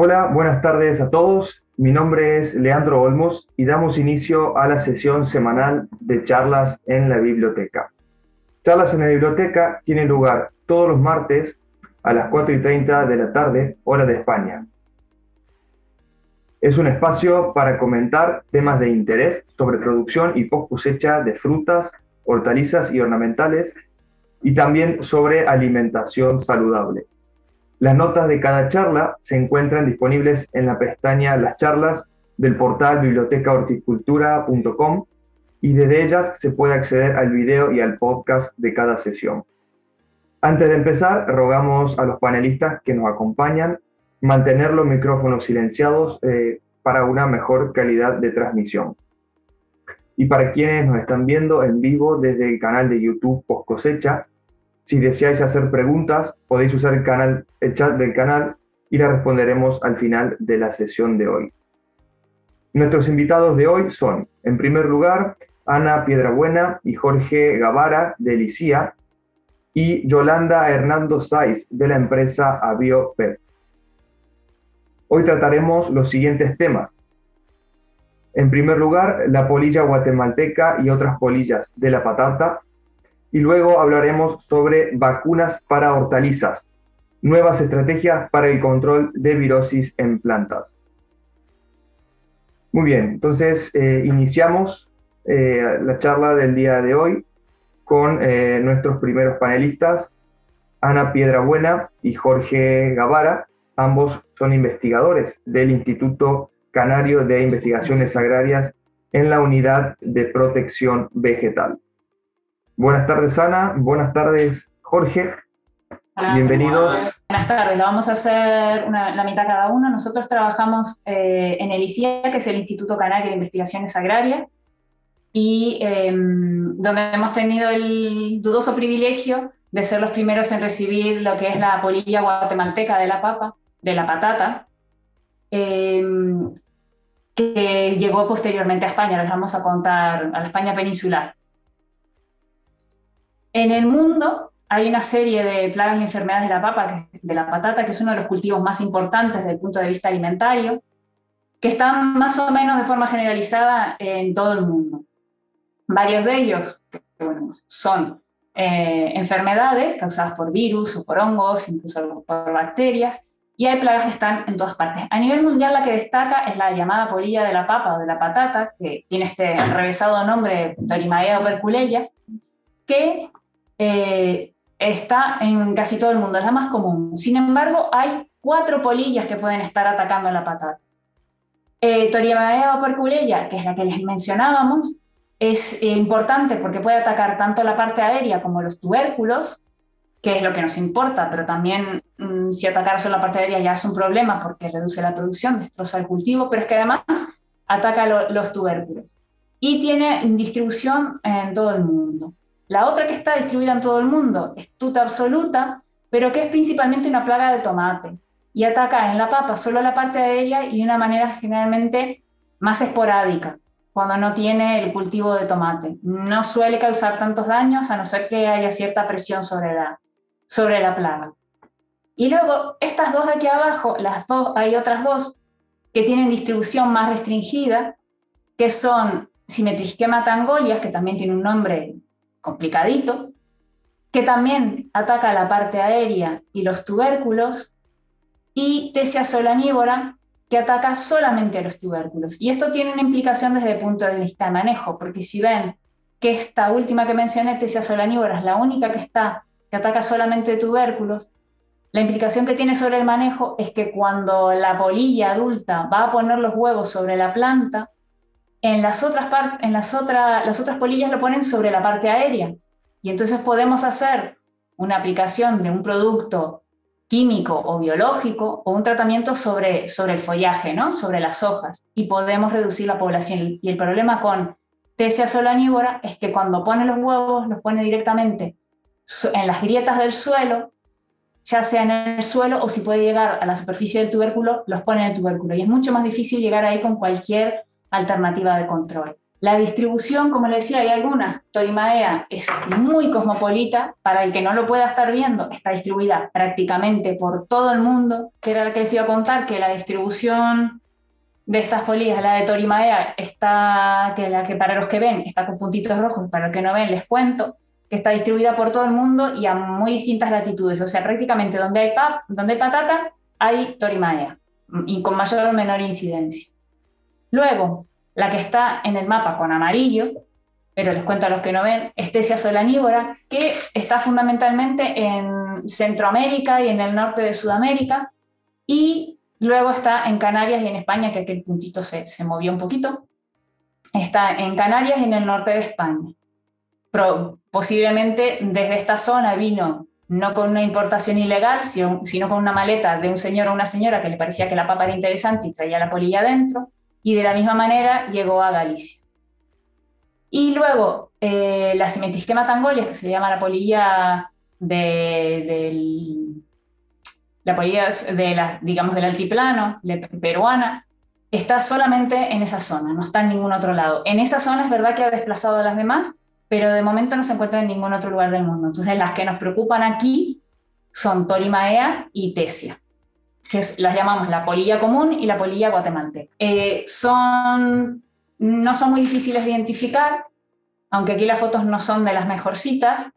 Hola, buenas tardes a todos. Mi nombre es Leandro Olmos y damos inicio a la sesión semanal de charlas en la biblioteca. Charlas en la biblioteca tienen lugar todos los martes a las 4 y 30 de la tarde, hora de España. Es un espacio para comentar temas de interés sobre producción y post cosecha de frutas, hortalizas y ornamentales y también sobre alimentación saludable. Las notas de cada charla se encuentran disponibles en la pestaña Las charlas del portal bibliotecahorticultura.com y desde ellas se puede acceder al video y al podcast de cada sesión. Antes de empezar, rogamos a los panelistas que nos acompañan mantener los micrófonos silenciados eh, para una mejor calidad de transmisión. Y para quienes nos están viendo en vivo desde el canal de YouTube Post Cosecha, si deseáis hacer preguntas, podéis usar el, canal, el chat del canal y las responderemos al final de la sesión de hoy. Nuestros invitados de hoy son, en primer lugar, Ana Piedrabuena y Jorge Gavara de Licía y Yolanda Hernando Saiz de la empresa AbioPep. Hoy trataremos los siguientes temas. En primer lugar, la polilla guatemalteca y otras polillas de la patata, y luego hablaremos sobre vacunas para hortalizas, nuevas estrategias para el control de virosis en plantas. Muy bien, entonces eh, iniciamos eh, la charla del día de hoy con eh, nuestros primeros panelistas, Ana Piedrabuena y Jorge Gavara. Ambos son investigadores del Instituto Canario de Investigaciones Agrarias en la Unidad de Protección Vegetal. Buenas tardes, Ana. Buenas tardes, Jorge. Bienvenidos. Buenas tardes. La vamos a hacer la mitad cada uno. Nosotros trabajamos eh, en el ICIA, que es el Instituto Canario de Investigaciones Agrarias, y em, donde hemos tenido el dudoso privilegio de ser los primeros en recibir lo que es la polilla guatemalteca de la papa, de la patata, em, que llegó posteriormente a España. Les vamos a contar a la España peninsular. En el mundo hay una serie de plagas y enfermedades de la papa, de la patata, que es uno de los cultivos más importantes desde el punto de vista alimentario, que están más o menos de forma generalizada en todo el mundo. Varios de ellos son eh, enfermedades causadas por virus o por hongos, incluso por bacterias, y hay plagas que están en todas partes. A nivel mundial la que destaca es la llamada polilla de la papa o de la patata, que tiene este revesado nombre Torimaea operculeya, que eh, está en casi todo el mundo, es la más común. Sin embargo, hay cuatro polillas que pueden estar atacando la patata. Eh, Toriamaea operculeya, que es la que les mencionábamos, es eh, importante porque puede atacar tanto la parte aérea como los tubérculos, que es lo que nos importa, pero también mm, si atacara solo la parte aérea ya es un problema porque reduce la producción, destroza el cultivo, pero es que además ataca los tubérculos. Y tiene distribución en todo el mundo. La otra que está distribuida en todo el mundo es tuta absoluta, pero que es principalmente una plaga de tomate y ataca en la papa solo la parte de ella y de una manera generalmente más esporádica, cuando no tiene el cultivo de tomate. No suele causar tantos daños a no ser que haya cierta presión sobre la, sobre la plaga. Y luego, estas dos de aquí abajo, las dos, hay otras dos que tienen distribución más restringida, que son Simetrischema tangolias, que también tiene un nombre complicadito, que también ataca la parte aérea y los tubérculos, y Tesia solanívora, que ataca solamente a los tubérculos. Y esto tiene una implicación desde el punto de vista de manejo, porque si ven que esta última que mencioné, Tesia solanívora, es la única que está, que ataca solamente tubérculos, la implicación que tiene sobre el manejo es que cuando la polilla adulta va a poner los huevos sobre la planta, en las otras, en las, las otras polillas lo ponen sobre la parte aérea. Y entonces podemos hacer una aplicación de un producto químico o biológico o un tratamiento sobre, sobre el follaje, ¿no? sobre las hojas, y podemos reducir la población. Y el problema con Tesia solanívora es que cuando pone los huevos, los pone directamente en las grietas del suelo, ya sea en el suelo o si puede llegar a la superficie del tubérculo, los pone en el tubérculo. Y es mucho más difícil llegar ahí con cualquier alternativa de control. La distribución, como le decía, hay algunas. Torimaea es muy cosmopolita. Para el que no lo pueda estar viendo, está distribuida prácticamente por todo el mundo. Era lo que les iba a contar, que la distribución de estas polillas, la de Torimaea, está, que la que para los que ven está con puntitos rojos, para los que no ven les cuento, que está distribuida por todo el mundo y a muy distintas latitudes. O sea, prácticamente donde hay, pap, donde hay patata, hay Torimaea, y con mayor o menor incidencia. Luego, la que está en el mapa con amarillo, pero les cuento a los que no ven, Estesia solanívora, que está fundamentalmente en Centroamérica y en el norte de Sudamérica, y luego está en Canarias y en España, que aquel puntito se, se movió un poquito. Está en Canarias y en el norte de España. Posiblemente desde esta zona vino no con una importación ilegal, sino, sino con una maleta de un señor o una señora que le parecía que la papa era interesante y traía la polilla adentro y de la misma manera llegó a Galicia. Y luego eh, la Simetrisquema tangolia, que se llama la polilla de, la polilla de la, digamos, del altiplano peruana, está solamente en esa zona, no está en ningún otro lado. En esa zona es verdad que ha desplazado a las demás, pero de momento no se encuentra en ningún otro lugar del mundo. Entonces las que nos preocupan aquí son Torimaea y Tesia que las llamamos la polilla común y la polilla guatemalteca. Eh, son, no son muy difíciles de identificar, aunque aquí las fotos no son de las mejorcitas.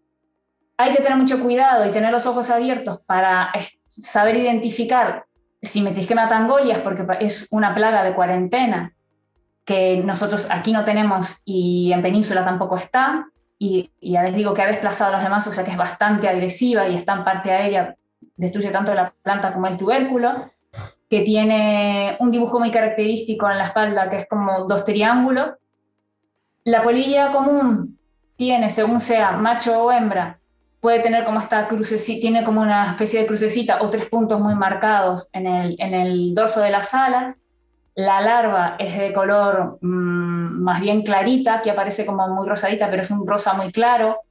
Hay que tener mucho cuidado y tener los ojos abiertos para saber identificar si Simetrisquema tangolias, porque es una plaga de cuarentena que nosotros aquí no tenemos y en Península tampoco está. Y, y ya les digo que ha desplazado a los demás, o sea que es bastante agresiva y está en parte aérea destruye tanto la planta como el tubérculo, que tiene un dibujo muy característico en la espalda, que es como dos triángulos. La polilla común tiene, según sea macho o hembra, puede tener como esta crucecita, tiene como una especie de crucecita o tres puntos muy marcados en el, en el dorso de las alas. La larva es de color mm, más bien clarita, que aparece como muy rosadita, pero es un rosa muy claro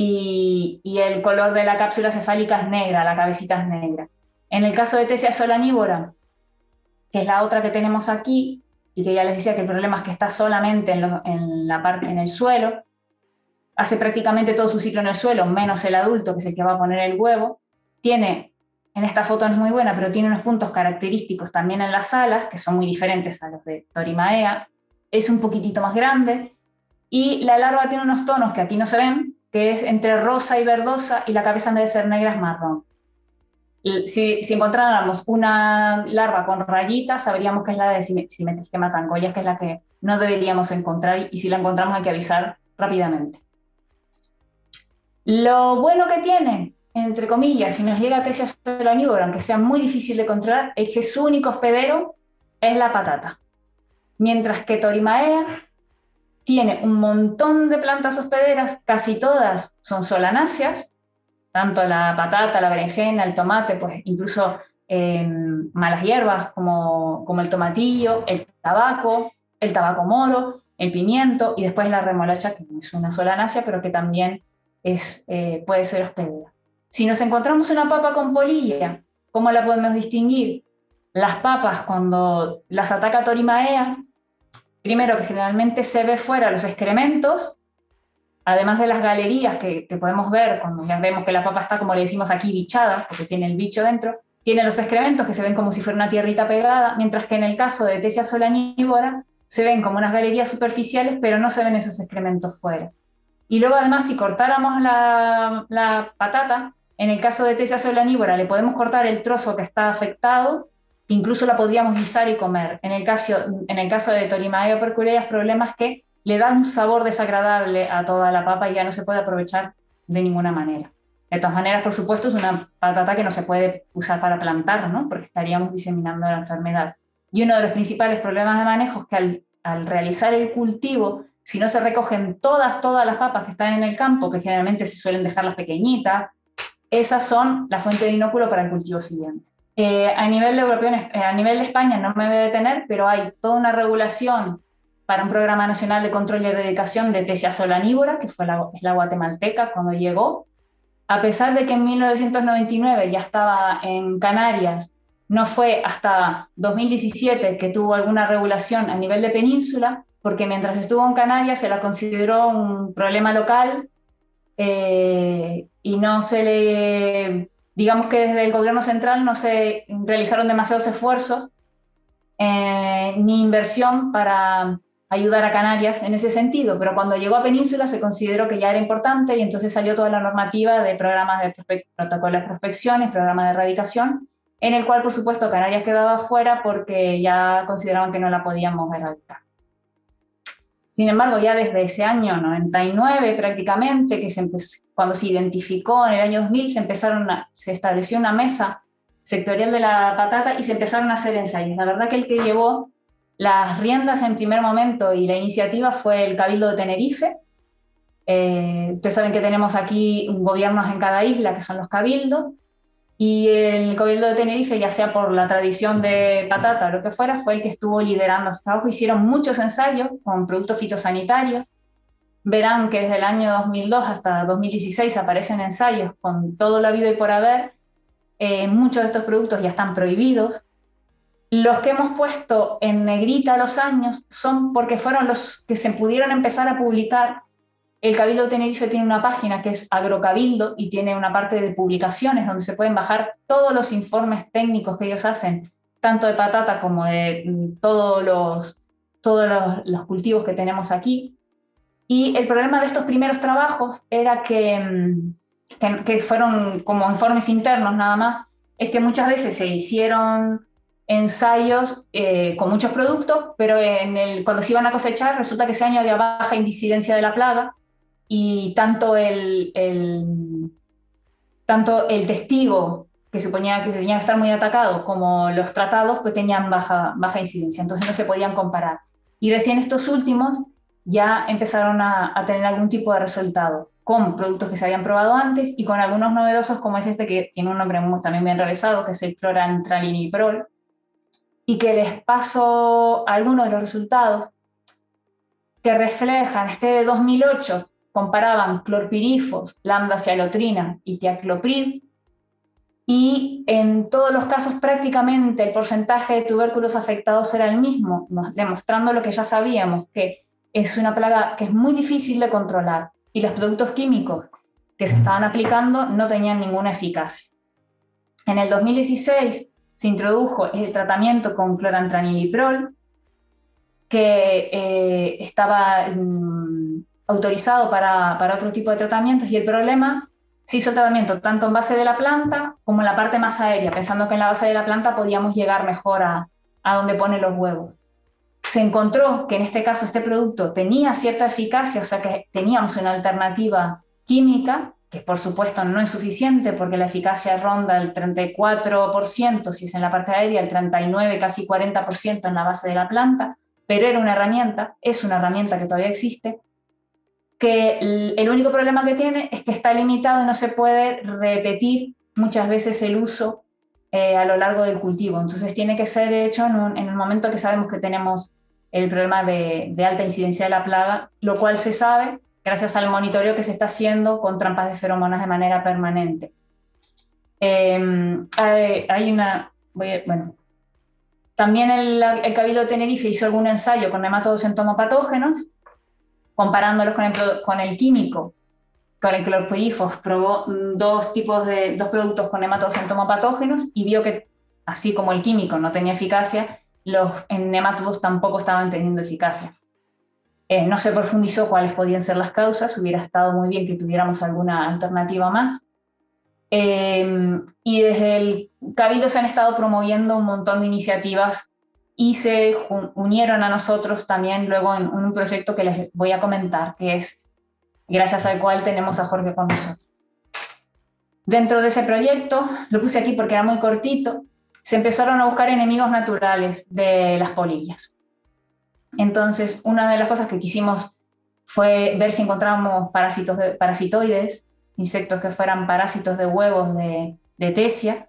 y, el color de la cápsula cefálica es negra, la cabecita es negra. En el caso de Tesia solanívora, que es la otra que tenemos aquí, y que ya les decía que el problema es que está solamente en, la parte, en el suelo, hace prácticamente todo su ciclo en el suelo, menos el adulto, que es el que va a poner el huevo, tiene, en esta foto no es muy buena, pero tiene unos puntos característicos también en las alas, que son muy diferentes a los de Torimaea, es un poquitito más grande, y la larva tiene unos tonos que aquí no se ven, que es entre rosa y verdosa y la cabeza en de ser negra es marrón. Si, encontráramos una larva con rayitas, sabríamos que es la de Simetrisquema tangoyas, que es la que no deberíamos encontrar y si la encontramos hay que avisar rápidamente. Lo bueno que tiene, entre comillas, si nos llega a Tesia solanívora, aunque sea muy difícil de controlar, es que su único hospedero es la patata. Mientras que Torimaea tiene un montón de plantas hospederas, casi todas son solanáceas, tanto la patata, la berenjena, el tomate, pues incluso em, malas hierbas como, como el tomatillo, el tabaco, el tabaco moro, el pimiento y después la remolacha, que no es una solanácea, pero que también es, eh, puede ser hospedera. Si nos encontramos una papa con polilla, ¿cómo la podemos distinguir? Las papas, cuando las ataca Torimaea, primero que generalmente se ve fuera los excrementos, además de las galerías que, podemos ver cuando ya vemos que la papa está, como le decimos aquí, bichada, porque tiene el bicho dentro, tiene los excrementos que se ven como si fuera una tierrita pegada, mientras que en el caso de Tesia solanívora se ven como unas galerías superficiales, pero no se ven esos excrementos fuera. Y luego además si cortáramos la, la patata, en el caso de Tesia solanívora le podemos cortar el trozo que está afectado incluso la podríamos guisar y comer. En el caso, en el caso de Torimaea perculea, el problema es que le da un sabor desagradable a toda la papa y ya no se puede aprovechar de ninguna manera. De todas maneras, por supuesto, es una patata que no se puede usar para plantar, ¿no? porque estaríamos diseminando la enfermedad. Y uno de los principales problemas de manejo es que al, al realizar el cultivo, si no se recogen todas, todas las papas que están en el campo, que generalmente se suelen dejar las pequeñitas, esas son la fuente de inóculo para el cultivo siguiente. Eh, a nivel europeo, eh, a nivel de España no me voy a detener, pero hay toda una regulación para un programa nacional de control y erradicación de tesia solanívora, que fue la, la guatemalteca cuando llegó. A pesar de que en 1999 ya estaba en Canarias No fue hasta 2017 que tuvo alguna regulación a nivel de península, porque mientras estuvo en Canarias se la consideró un problema local eh, y no se le, digamos que desde el gobierno central no se realizaron demasiados esfuerzos eh, ni inversión para ayudar a Canarias en ese sentido, pero cuando llegó a Península se consideró que ya era importante y entonces salió toda la normativa de programas de protocolos de prospección y programas de erradicación, en el cual por supuesto Canarias quedaba fuera porque ya consideraban que no la podíamos erradicar. Sin embargo, ya desde ese año 99 prácticamente, que se cuando se identificó en el año 2000, se, empezaron se estableció una mesa sectorial de la patata y se empezaron a hacer ensayos. La verdad que el que llevó las riendas en primer momento y la iniciativa fue el Cabildo de Tenerife. Eh, ustedes saben que tenemos aquí gobiernos en cada isla, que son los cabildos, y el Cabildo de Tenerife, ya sea por la tradición de patata o lo que fuera, fue el que estuvo liderando este trabajo. Hicieron muchos ensayos con productos fitosanitarios. Verán que desde el año 2002 hasta 2016 aparecen ensayos con todo lo habido y por haber. Eh, muchos de estos productos ya están prohibidos. Los que hemos puesto en negrita los años son porque fueron los que se pudieron empezar a publicar. El Cabildo de Tenerife tiene una página que es Agrocabildo y tiene una parte de publicaciones donde se pueden bajar todos los informes técnicos que ellos hacen, tanto de patata como de mm, todos los, todos los, cultivos que tenemos aquí. Y el problema de estos primeros trabajos era que, mm, que, que fueron como informes internos nada más, es que muchas veces se hicieron ensayos eh, con muchos productos, pero cuando se iban a cosechar resulta que ese año había baja incidencia de la plaga y tanto el, el, tanto el testigo que suponía que tenía que estar muy atacado como los tratados pues tenían baja, baja incidencia, entonces no se podían comparar. Y recién estos últimos ya empezaron a, a tener algún tipo de resultado con productos que se habían probado antes y con algunos novedosos como es este que tiene un nombre muy, también bien realizado, que es el Prol y que les paso algunos de los resultados que reflejan, este de 2008 comparaban clorpirifos, lambda-cialotrina y tiacloprid, y en todos los casos prácticamente el porcentaje de tubérculos afectados era el mismo, demostrando lo que ya sabíamos, que es una plaga que es muy difícil de controlar y los productos químicos que se estaban aplicando no tenían ninguna eficacia. En el 2016 se introdujo el tratamiento con clorantraniliprol, que eh, estaba autorizado para, para, otro tipo de tratamientos y el problema se hizo el tratamiento tanto en base de la planta como en la parte más aérea, pensando que en la base de la planta podíamos llegar mejor a, a donde pone los huevos. Se encontró que en este caso este producto tenía cierta eficacia, o sea que teníamos una alternativa química, que por supuesto no es suficiente porque la eficacia ronda el 34%, si es en la parte aérea, el 39, casi 40% en la base de la planta, pero era una herramienta, es una herramienta que todavía existe, que el único problema que tiene es que está limitado y no se puede repetir muchas veces el uso eh, a lo largo del cultivo. Entonces tiene que ser hecho en, en, el momento que sabemos que tenemos el problema de, de alta incidencia de la plaga, lo cual se sabe gracias al monitoreo que se está haciendo con trampas de feromonas de manera permanente. Em, hay, una, bueno, también el, el, Cabildo de Tenerife hizo algún ensayo con nematodos entomopatógenos, comparándolos con el, químico, con el clorpirifos, probó dos tipos de dos productos con nematodos entomopatógenos y vio que, así como el químico no tenía eficacia, los nematodos tampoco estaban teniendo eficacia. Eh, no se profundizó cuáles podían ser las causas, hubiera estado muy bien que tuviéramos alguna alternativa más. Eh, y desde el Cabildo se han estado promoviendo un montón de iniciativas y se unieron a nosotros también luego en, un proyecto que les voy a comentar, que es gracias al cual tenemos a Jorge con nosotros. Dentro de ese proyecto, lo puse aquí porque era muy cortito, se empezaron a buscar enemigos naturales de las polillas. Entonces, una de las cosas que quisimos fue ver si encontrábamos parásitos de, parasitoides, insectos que fueran parásitos de huevos de, de tesia,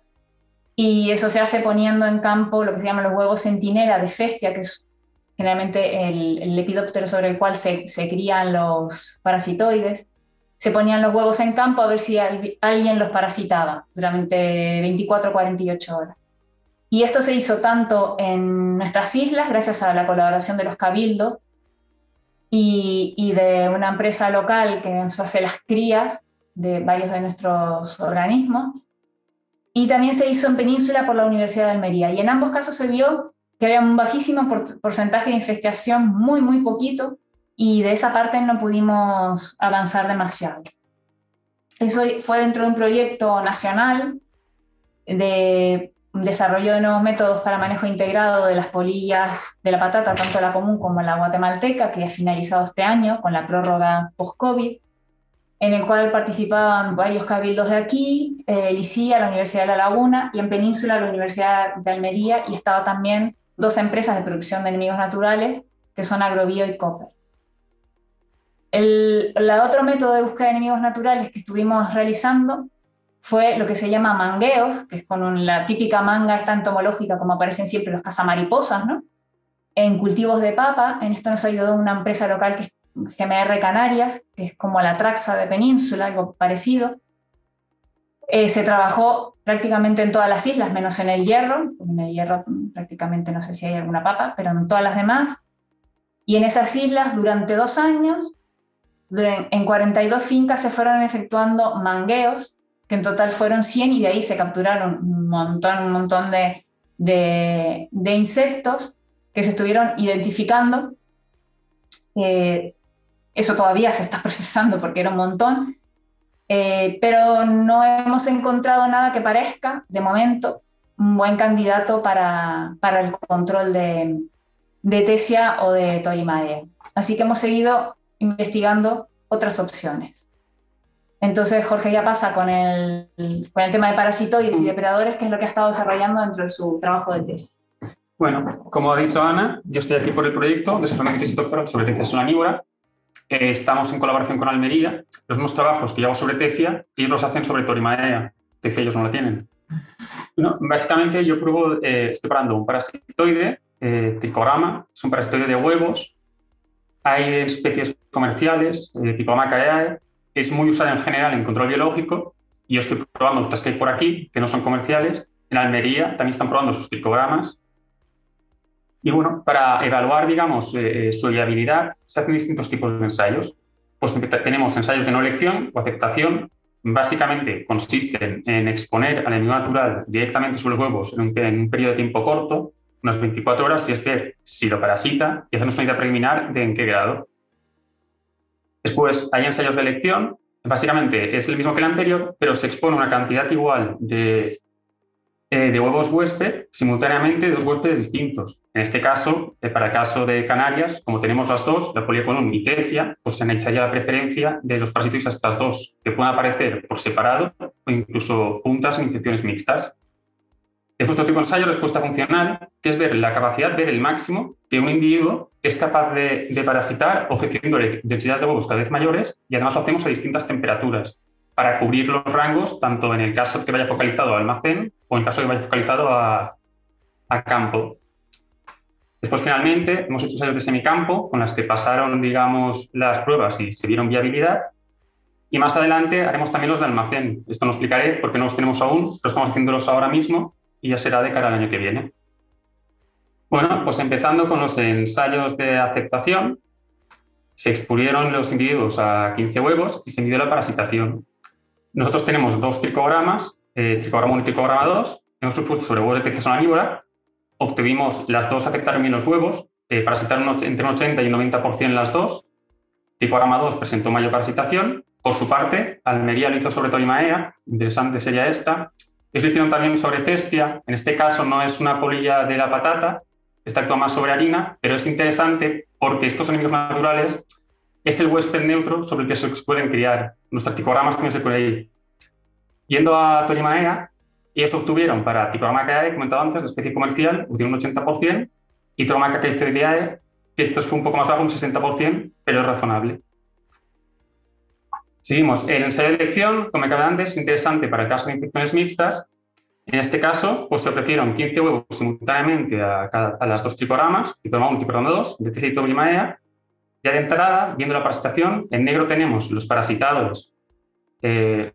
y eso se hace poniendo en campo lo que se llaman los huevos centinela de festia, que es generalmente el, lepidóptero sobre el cual se, crían los parasitoides. Se ponían los huevos en campo a ver si alguien los parasitaba durante 24 o 48 horas. Y esto se hizo tanto en nuestras islas, gracias a la colaboración de los cabildos y de una empresa local que nos hace las crías de varios de nuestros organismos, y también se hizo en Península por la Universidad de Almería. Y en ambos casos se vio que había un bajísimo porcentaje de infestación, muy, muy poquito, y de esa parte no pudimos avanzar demasiado. Eso fue dentro de un proyecto nacional de desarrollo de nuevos métodos para manejo integrado de las polillas de la patata, tanto la común como la guatemalteca, que ha finalizado este año con la prórroga post-COVID en el cual participaban varios cabildos de aquí, eh, la Universidad de La Laguna, y en Península, la Universidad de Almería, y estaba también dos empresas de producción de enemigos naturales, que son Agrobio y Copper. El otro método de búsqueda de enemigos naturales que estuvimos realizando fue lo que se llama mangueos, que es con la típica manga esta entomológica como aparecen siempre los cazamariposas, ¿no? En cultivos de papa, en esto nos ayudó una empresa local que es GMR Canarias, que es como la Traxa de Península, algo parecido. Eh, se trabajó prácticamente en todas las islas, menos en el Hierro, en el Hierro prácticamente no sé si hay alguna papa, pero en todas las demás. Y en esas islas, durante dos años, en 42 fincas se fueron efectuando mangueos, que en total fueron 100 y de ahí se capturaron un montón, un montón de, de, de insectos que se estuvieron identificando eh, eso todavía se está procesando porque era un montón, eh, pero no hemos encontrado nada que parezca, de momento, un buen candidato para, para el control de, de Tesia o de Torimae. Así que hemos seguido investigando otras opciones. Entonces Jorge ya pasa con el, con el tema de parasitoides y depredadores, que es lo que ha estado desarrollando dentro de su trabajo de tesis. Bueno, como ha dicho Ana, yo estoy aquí por el proyecto de desarrollo de doctorado sobre tecia solanívora eh, estamos en colaboración con Almería. Los mismos trabajos que yo hago sobre tecia, ellos los hacen sobre torimaea. Tecia ellos no la tienen. básicamente yo pruebo, eh, estoy parando un parasitoide, eh, tricograma, es un parasitoide de huevos. Hay especies comerciales, eh, tipo Amacaeae, es muy usada en general en control biológico y yo estoy probando otras que hay por aquí, que no son comerciales. En Almería también están probando sus tricogramas y bueno, para evaluar, digamos, eh, eh, su viabilidad, se hacen distintos tipos de ensayos. Pues tenemos ensayos de no elección o aceptación. Básicamente consisten en exponer al enemigo natural directamente sobre los huevos en un, periodo de tiempo corto, unas 24 horas, si es que si lo parasita, y hacernos una idea preliminar de en qué grado. Después hay ensayos de elección. Básicamente es el mismo que el anterior, pero se expone una cantidad igual de eh, de huevos huésped simultáneamente dos huéspedes distintos. En este caso, eh, para el caso de Canarias, como tenemos las dos, la poliaconum y tecia, pues se analizaría la preferencia de los parásitos a estas dos, que pueden aparecer por separado o incluso juntas en infecciones mixtas. Después otro tipo de ensayo, respuesta funcional, que es ver la capacidad, ver el máximo que un individuo es capaz de, de parasitar ofreciéndole densidades de huevos cada vez mayores y además lo hacemos a distintas temperaturas para cubrir los rangos, tanto en el caso que vaya focalizado a almacén o en caso que vaya focalizado a, campo. Después, finalmente, hemos hecho ensayos de semicampo con las que pasaron, digamos, las pruebas y se vieron viabilidad. Y más adelante haremos también los de almacén. Esto no explicaré porque no los tenemos aún, pero estamos haciéndolos ahora mismo y ya será de cara al año que viene. Bueno, pues empezando con los ensayos de aceptación, se expurieron los individuos a 15 huevos y se midió la parasitación. Nosotros tenemos dos tricogramas, eh, tricograma 1 y tricograma 2, hemos supuesto sobre huevos de tecia sonanívora, obtuvimos las dos aceptaron bien los huevos, eh, parasitaron entre un 80 y un 90% las dos, tricograma 2 presentó mayor parasitación, por su parte, Almería lo hizo sobre Torimaea, interesante sería esta, ellos lo hicieron también sobre Pestia, en este caso no es una polilla de la patata, esta actúa más sobre harina, pero es interesante porque estos enemigos naturales es el huésped neutro sobre el que se pueden criar. Nuestros ticogramas también se pueden ir. Yendo a Torimaea, ellos obtuvieron para Ticograma cae, comentado antes, la especie comercial, un 80%, y Torimaca caiceridae, que esto fue un poco más bajo, un 60%, pero es razonable. Seguimos. El ensayo de elección, como acabé antes, es interesante para el caso de infecciones mixtas. En este caso, pues se ofrecieron 15 huevos simultáneamente a, a las dos tricogramas, tricograma 1 y tricograma 2, de TC y Torimaea, ya de entrada, viendo la parasitación, en negro tenemos los parasitados eh,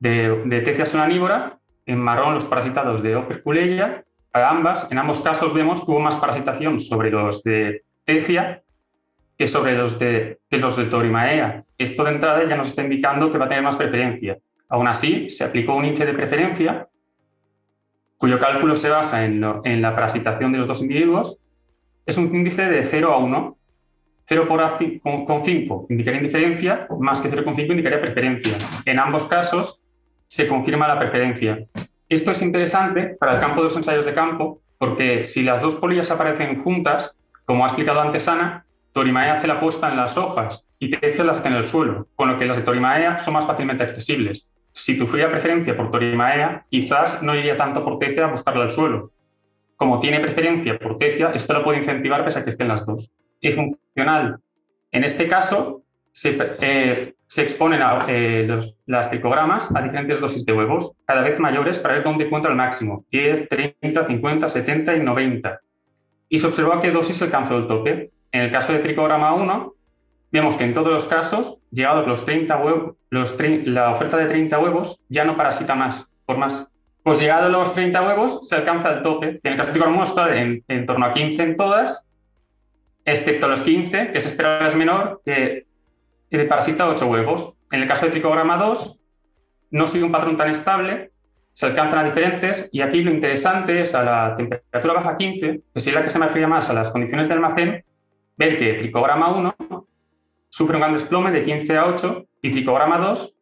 de, de tecia sonanívora, en marrón los parasitados de Operculeia, para ambas. En ambos casos vemos que hubo más parasitación sobre los de Tecia que sobre los de, los de Torimaea. Esto de entrada ya nos está indicando que va a tener más preferencia. Aún así, se aplicó un índice de preferencia cuyo cálculo se basa en, en la parasitación de los dos individuos. Es un índice de 0 a 1. 0 por a, con, con 5 indicaría indiferencia, más que 0,5 indicaría preferencia. En ambos casos se confirma la preferencia. Esto es interesante para el campo de los ensayos de campo porque si las dos polillas aparecen juntas, como ha explicado antes Ana, Torimaea hace la puesta en las hojas y Tecia las hace en el suelo, con lo que las de Torimaea son más fácilmente accesibles. Si tuviera preferencia por Torimaea, quizás no iría tanto por Tecia a buscarla al suelo. Como tiene preferencia por Tecia, esto lo puede incentivar pese a que estén las dos. Y funcional. En este caso, se, eh, se exponen a, eh, los, las tricogramas a diferentes dosis de huevos, cada vez mayores, para ver dónde encuentra el máximo, 10, 30, 50, 70 y 90. Y se observó a qué dosis alcanzó el tope. En el caso de tricograma 1, vemos que en todos los casos, llegados los 30 huevos, la oferta de 30 huevos ya no parasita más, por más. Pues llegados los 30 huevos, se alcanza el tope. En el caso de tricograma 1 está en, en torno a 15 en todas, excepto los 15, que se espera es menor, que parasita 8 huevos. En el caso de tricograma 2, no sigue un patrón tan estable, se alcanzan a diferentes y aquí lo interesante es a la temperatura baja 15, que sería la que se me refiere más a las condiciones de almacén, ver que tricograma 1 sufre un gran desplome de 15 a 8 y tricograma 2,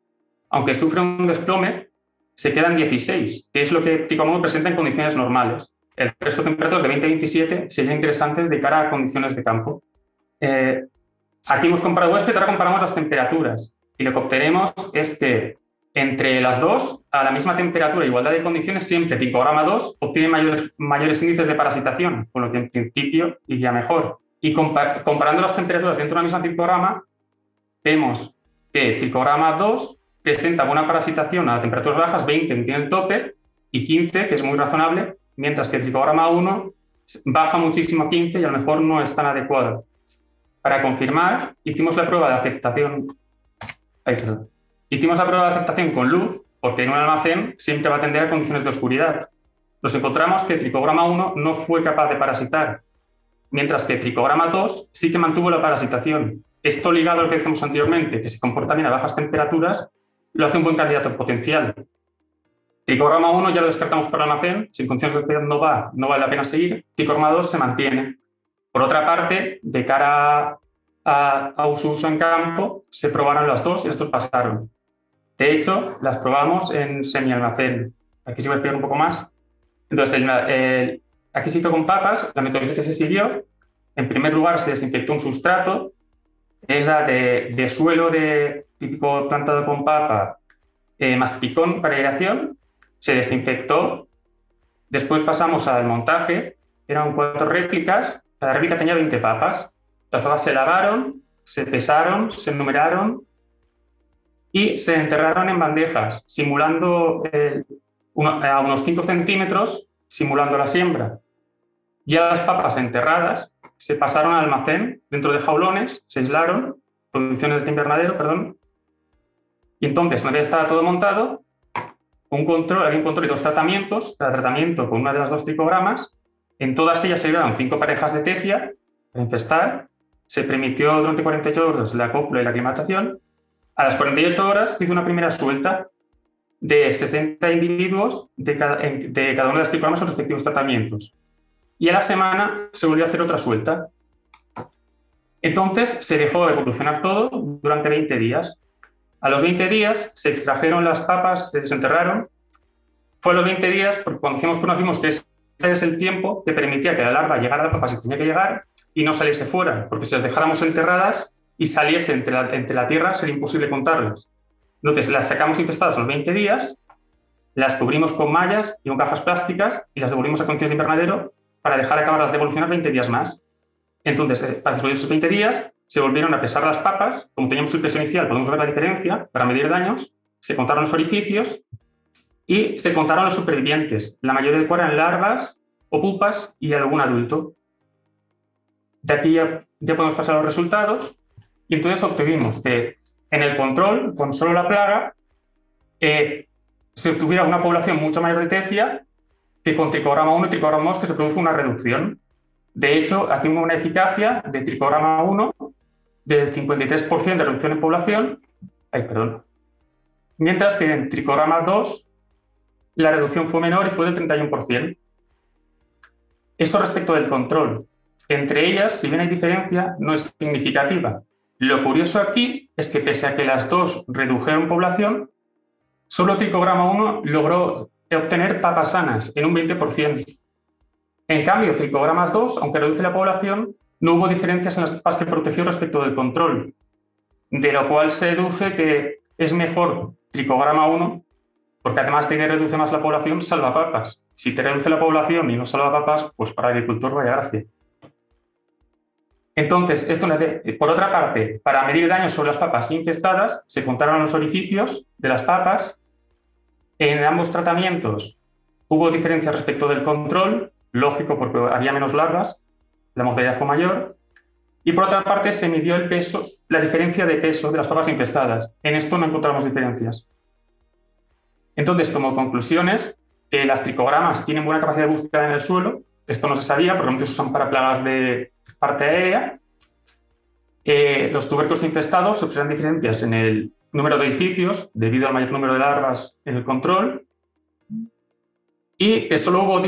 aunque sufre un desplome, se queda en 16, que es lo que tricograma 1 presenta en condiciones normales. El resto de temperaturas de 20 a 27 serían interesantes de cara a condiciones de campo. Eh, aquí hemos comparado huésped, ahora comparamos las temperaturas. Y lo que obtenemos es que entre las dos, a la misma temperatura igualdad de condiciones, siempre tricograma 2 obtiene mayores, mayores índices de parasitación, con lo que en principio iría mejor. Y comparando las temperaturas dentro de la misma tricograma, vemos que tricograma 2 presenta buena parasitación a temperaturas bajas, 20 tiene el tope, y 15, que es muy razonable, mientras que el tricograma 1 baja muchísimo a 15 y a lo mejor no es tan adecuado. Para confirmar, hicimos la prueba de aceptación. Ay, perdón. Hicimos la prueba de aceptación con luz, porque en un almacén siempre va a tender a condiciones de oscuridad. Nos encontramos que tricograma 1 no fue capaz de parasitar, mientras que tricograma 2 sí que mantuvo la parasitación. Esto ligado a lo que decimos anteriormente, que se comporta bien a bajas temperaturas, lo hace un buen candidato potencial. Tricograma 1 ya lo descartamos para el almacén, si en condiciones de oscuridad no va, no vale la pena seguir. Tricograma 2 se mantiene. Por otra parte, de cara a, a su uso en campo, se probaron las dos y estos pasaron. De hecho, las probamos en semi-almacén. Aquí se va a explicar un poco más. Entonces, aquí se hizo con papas, la metodología que se siguió. En primer lugar, se desinfectó un sustrato, es la de, suelo de típico plantado con papa, eh, más picón para irrigación. Se desinfectó. Después pasamos al montaje. Eran cuatro réplicas. Cada réplica tenía 20 papas. Las papas se lavaron, se pesaron, se numeraron y se enterraron en bandejas, simulando eh, a unos 5 centímetros, simulando la siembra. Ya las papas enterradas se pasaron al almacén dentro de jaulones, se aislaron, condiciones de invernadero, perdón. Y entonces, una vez estaba todo montado, un control, había un control y dos tratamientos, cada tratamiento con una de las dos tricogramas. En todas ellas se dieron cinco parejas de tecia para infestar. Se permitió durante 48 horas la acoplo y la aclimatación a las 48 horas hizo una primera suelta de 60 individuos de cada, de cada una de las tricogramas en respectivos tratamientos. Y a la semana se volvió a hacer otra suelta. Entonces se dejó evolucionar todo durante 20 días. A los 20 días se extrajeron las papas, se desenterraron. Fue a los 20 días, porque cuando hicimos conocimos que ese es el tiempo que permitía que la larva llegara a la papa si tenía que llegar y no saliese fuera, porque si las dejáramos enterradas, y saliese entre la, entre la tierra, sería imposible contarlas. Entonces las sacamos infestadas los 20 días, las cubrimos con mallas y con cajas plásticas y las devolvimos a condiciones de invernadero para dejar acabar las de evolucionar 20 días más. Entonces, eh, para después de esos 20 días, se volvieron a pesar las papas. Como teníamos el peso inicial, podemos ver la diferencia para medir daños. Se contaron los orificios y se contaron los supervivientes, la mayoría de cuales eran larvas o pupas y algún adulto. De aquí ya, ya podemos pasar a los resultados. Y entonces obtuvimos que en el control, con solo la plaga, eh, se obtuviera una población mucho mayor de tefia que con tricograma 1 y tricograma 2 que se produce una reducción. De hecho, aquí hubo una eficacia de tricograma 1 del 53% de reducción en población, ay, perdón, mientras que en tricograma 2 la reducción fue menor y fue del 31%. Eso respecto del control. Entre ellas, si bien hay diferencia, no es significativa. Lo curioso aquí es que pese a que las dos redujeron población, solo Tricograma 1 logró obtener papas sanas en un 20%. En cambio, Tricogramas 2, aunque reduce la población, no hubo diferencias en las papas que protegió respecto del control, de lo cual se deduce que es mejor Tricograma 1 porque además de que reduce más la población, salva papas. Si te reduce la población y no salva papas, pues para el agricultor vaya gracia. Entonces, esto, por otra parte, para medir daños sobre las papas infestadas, se contaron los orificios de las papas. En ambos tratamientos hubo diferencias respecto del control, lógico porque había menos larvas, la mortalidad fue mayor. Y por otra parte, se midió el peso, la diferencia de peso de las papas infestadas. En esto no encontramos diferencias. Entonces, como conclusiones, que las tricogramas tienen buena capacidad de búsqueda en el suelo, esto no se sabía, probablemente se usan para plagas de parte aérea. Eh, los tubérculos infestados se observan diferencias en el número de edificios debido al mayor número de larvas en el control. Y que solo hubo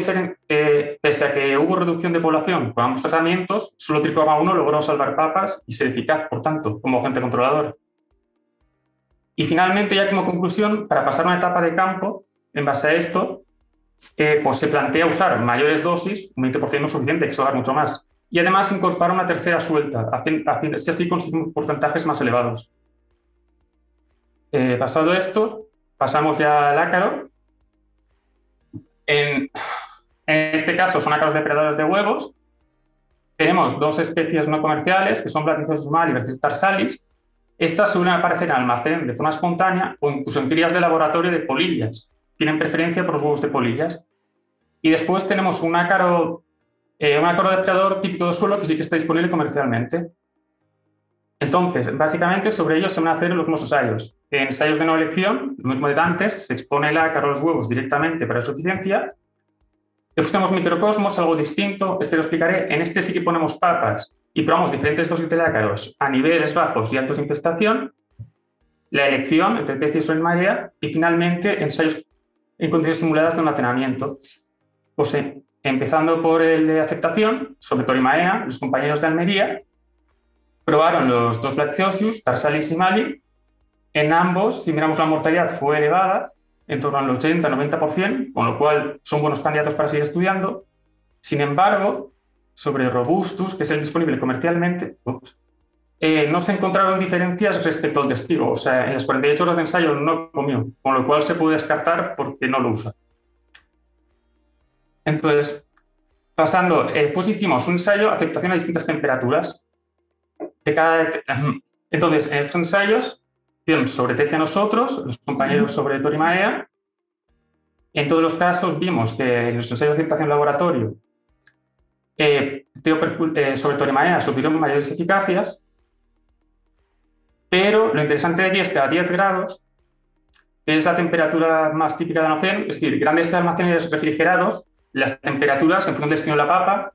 eh, pese a que hubo reducción de población con ambos tratamientos, solo Tricograma 1 logró salvar papas y ser eficaz, por tanto, como agente controlador. Y finalmente, ya como conclusión, para pasar una etapa de campo, en base a esto, eh, pues se plantea usar mayores dosis, un 20% no suficiente, hay que salvar mucho más. Y además incorporar una tercera suelta, si así conseguimos porcentajes más elevados. Eh, pasado esto, pasamos ya al ácaro. En, este caso son ácaros depredadores de huevos. Tenemos dos especies no comerciales, que son Platypus mal y Vercis tarsalis, estas suelen aparecer en almacén de forma espontánea o incluso en crías de laboratorio de polillas. Tienen preferencia por los huevos de polillas. Y después tenemos un ácaro, eh, un ácaro depredador típico de suelo que sí que está disponible comercialmente. Entonces, básicamente sobre ellos se van a hacer los mismos ensayos. En ensayos de no elección, lo mismo de antes, se expone el ácaro a los huevos directamente para su eficiencia. Después tenemos microcosmos, algo distinto. Este lo explicaré. En este sí que ponemos papas y probamos diferentes dosis de ácaros a niveles bajos y altos de infestación, la elección entre tecios en marea y finalmente ensayos en condiciones simuladas de almacenamiento. Pues eh, empezando por el de aceptación, sobre Torimaea, los compañeros de Almería probaron los dos Blackthosius, Tarsalis y Mali. En ambos, si miramos la mortalidad, fue elevada, en torno al 80-90%, con lo cual son buenos candidatos para seguir estudiando. Sin embargo, sobre Robustus, que es el disponible comercialmente, eh, no se encontraron diferencias respecto al testigo. O sea, en las 48 horas de ensayo no comió, con lo cual se puede descartar porque no lo usa. Entonces, pasando, eh, pues hicimos un ensayo, aceptación a distintas temperaturas. De cada, entonces, en estos ensayos, sobre TC nosotros, los compañeros sobre Torimaea. En todos los casos vimos que en los ensayos de aceptación laboratorio eh, eh, sobre Torimaea subieron mayores eficacias, pero lo interesante de aquí es que a 10 grados es la temperatura más típica de almacén, es decir, grandes almacenes refrigerados, las temperaturas en función del destino de la papa,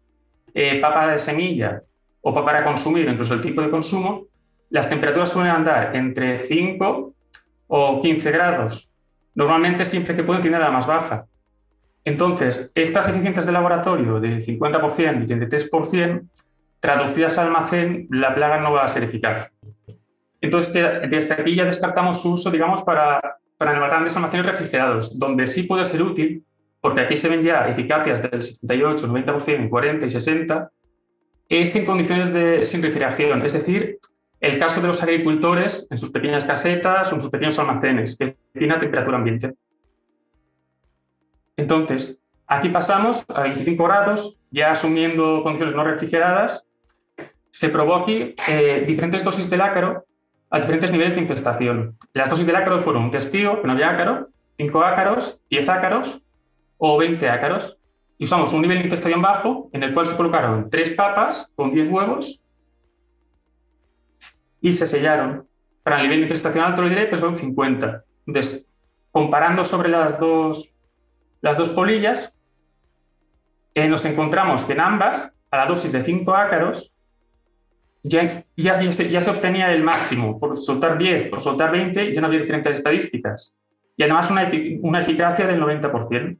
eh, papa de semilla o papa para consumir, incluso el tipo de consumo, las temperaturas suelen andar entre 5 o 15 grados. Normalmente siempre que pueden tener la más baja. Entonces, estas eficiencias de laboratorio de 50% y 33%, traducidas al almacén, la plaga no va a ser eficaz. Entonces, desde aquí ya descartamos su uso, digamos, para, para grandes almacenes refrigerados, donde sí puede ser útil, porque aquí se ven ya eficacias del 78, 90%, 40 y 60, es en condiciones de sin refrigeración, es decir, el caso de los agricultores en sus pequeñas casetas o en sus pequeños almacenes, que tienen temperatura ambiente. Entonces, aquí pasamos a 25 grados, ya asumiendo condiciones no refrigeradas, se probó aquí eh, diferentes dosis del ácaro a diferentes niveles de infestación. Las dosis del ácaro fueron un testigo, que no había ácaro, 5 ácaros, 10 ácaros o 20 ácaros. Usamos un nivel de infestación bajo en el cual se colocaron tres papas con 10 huevos y se sellaron. Para el nivel de infestación alto, lo diré que son 50. Entonces, comparando sobre las dos, las dos polillas, eh, nos encontramos que en ambas, a la dosis de 5 ácaros, ya, ya, se, obtenía el máximo. Por soltar 10 o soltar 20 ya no había diferentes estadísticas. Y además una, una eficacia del 90%.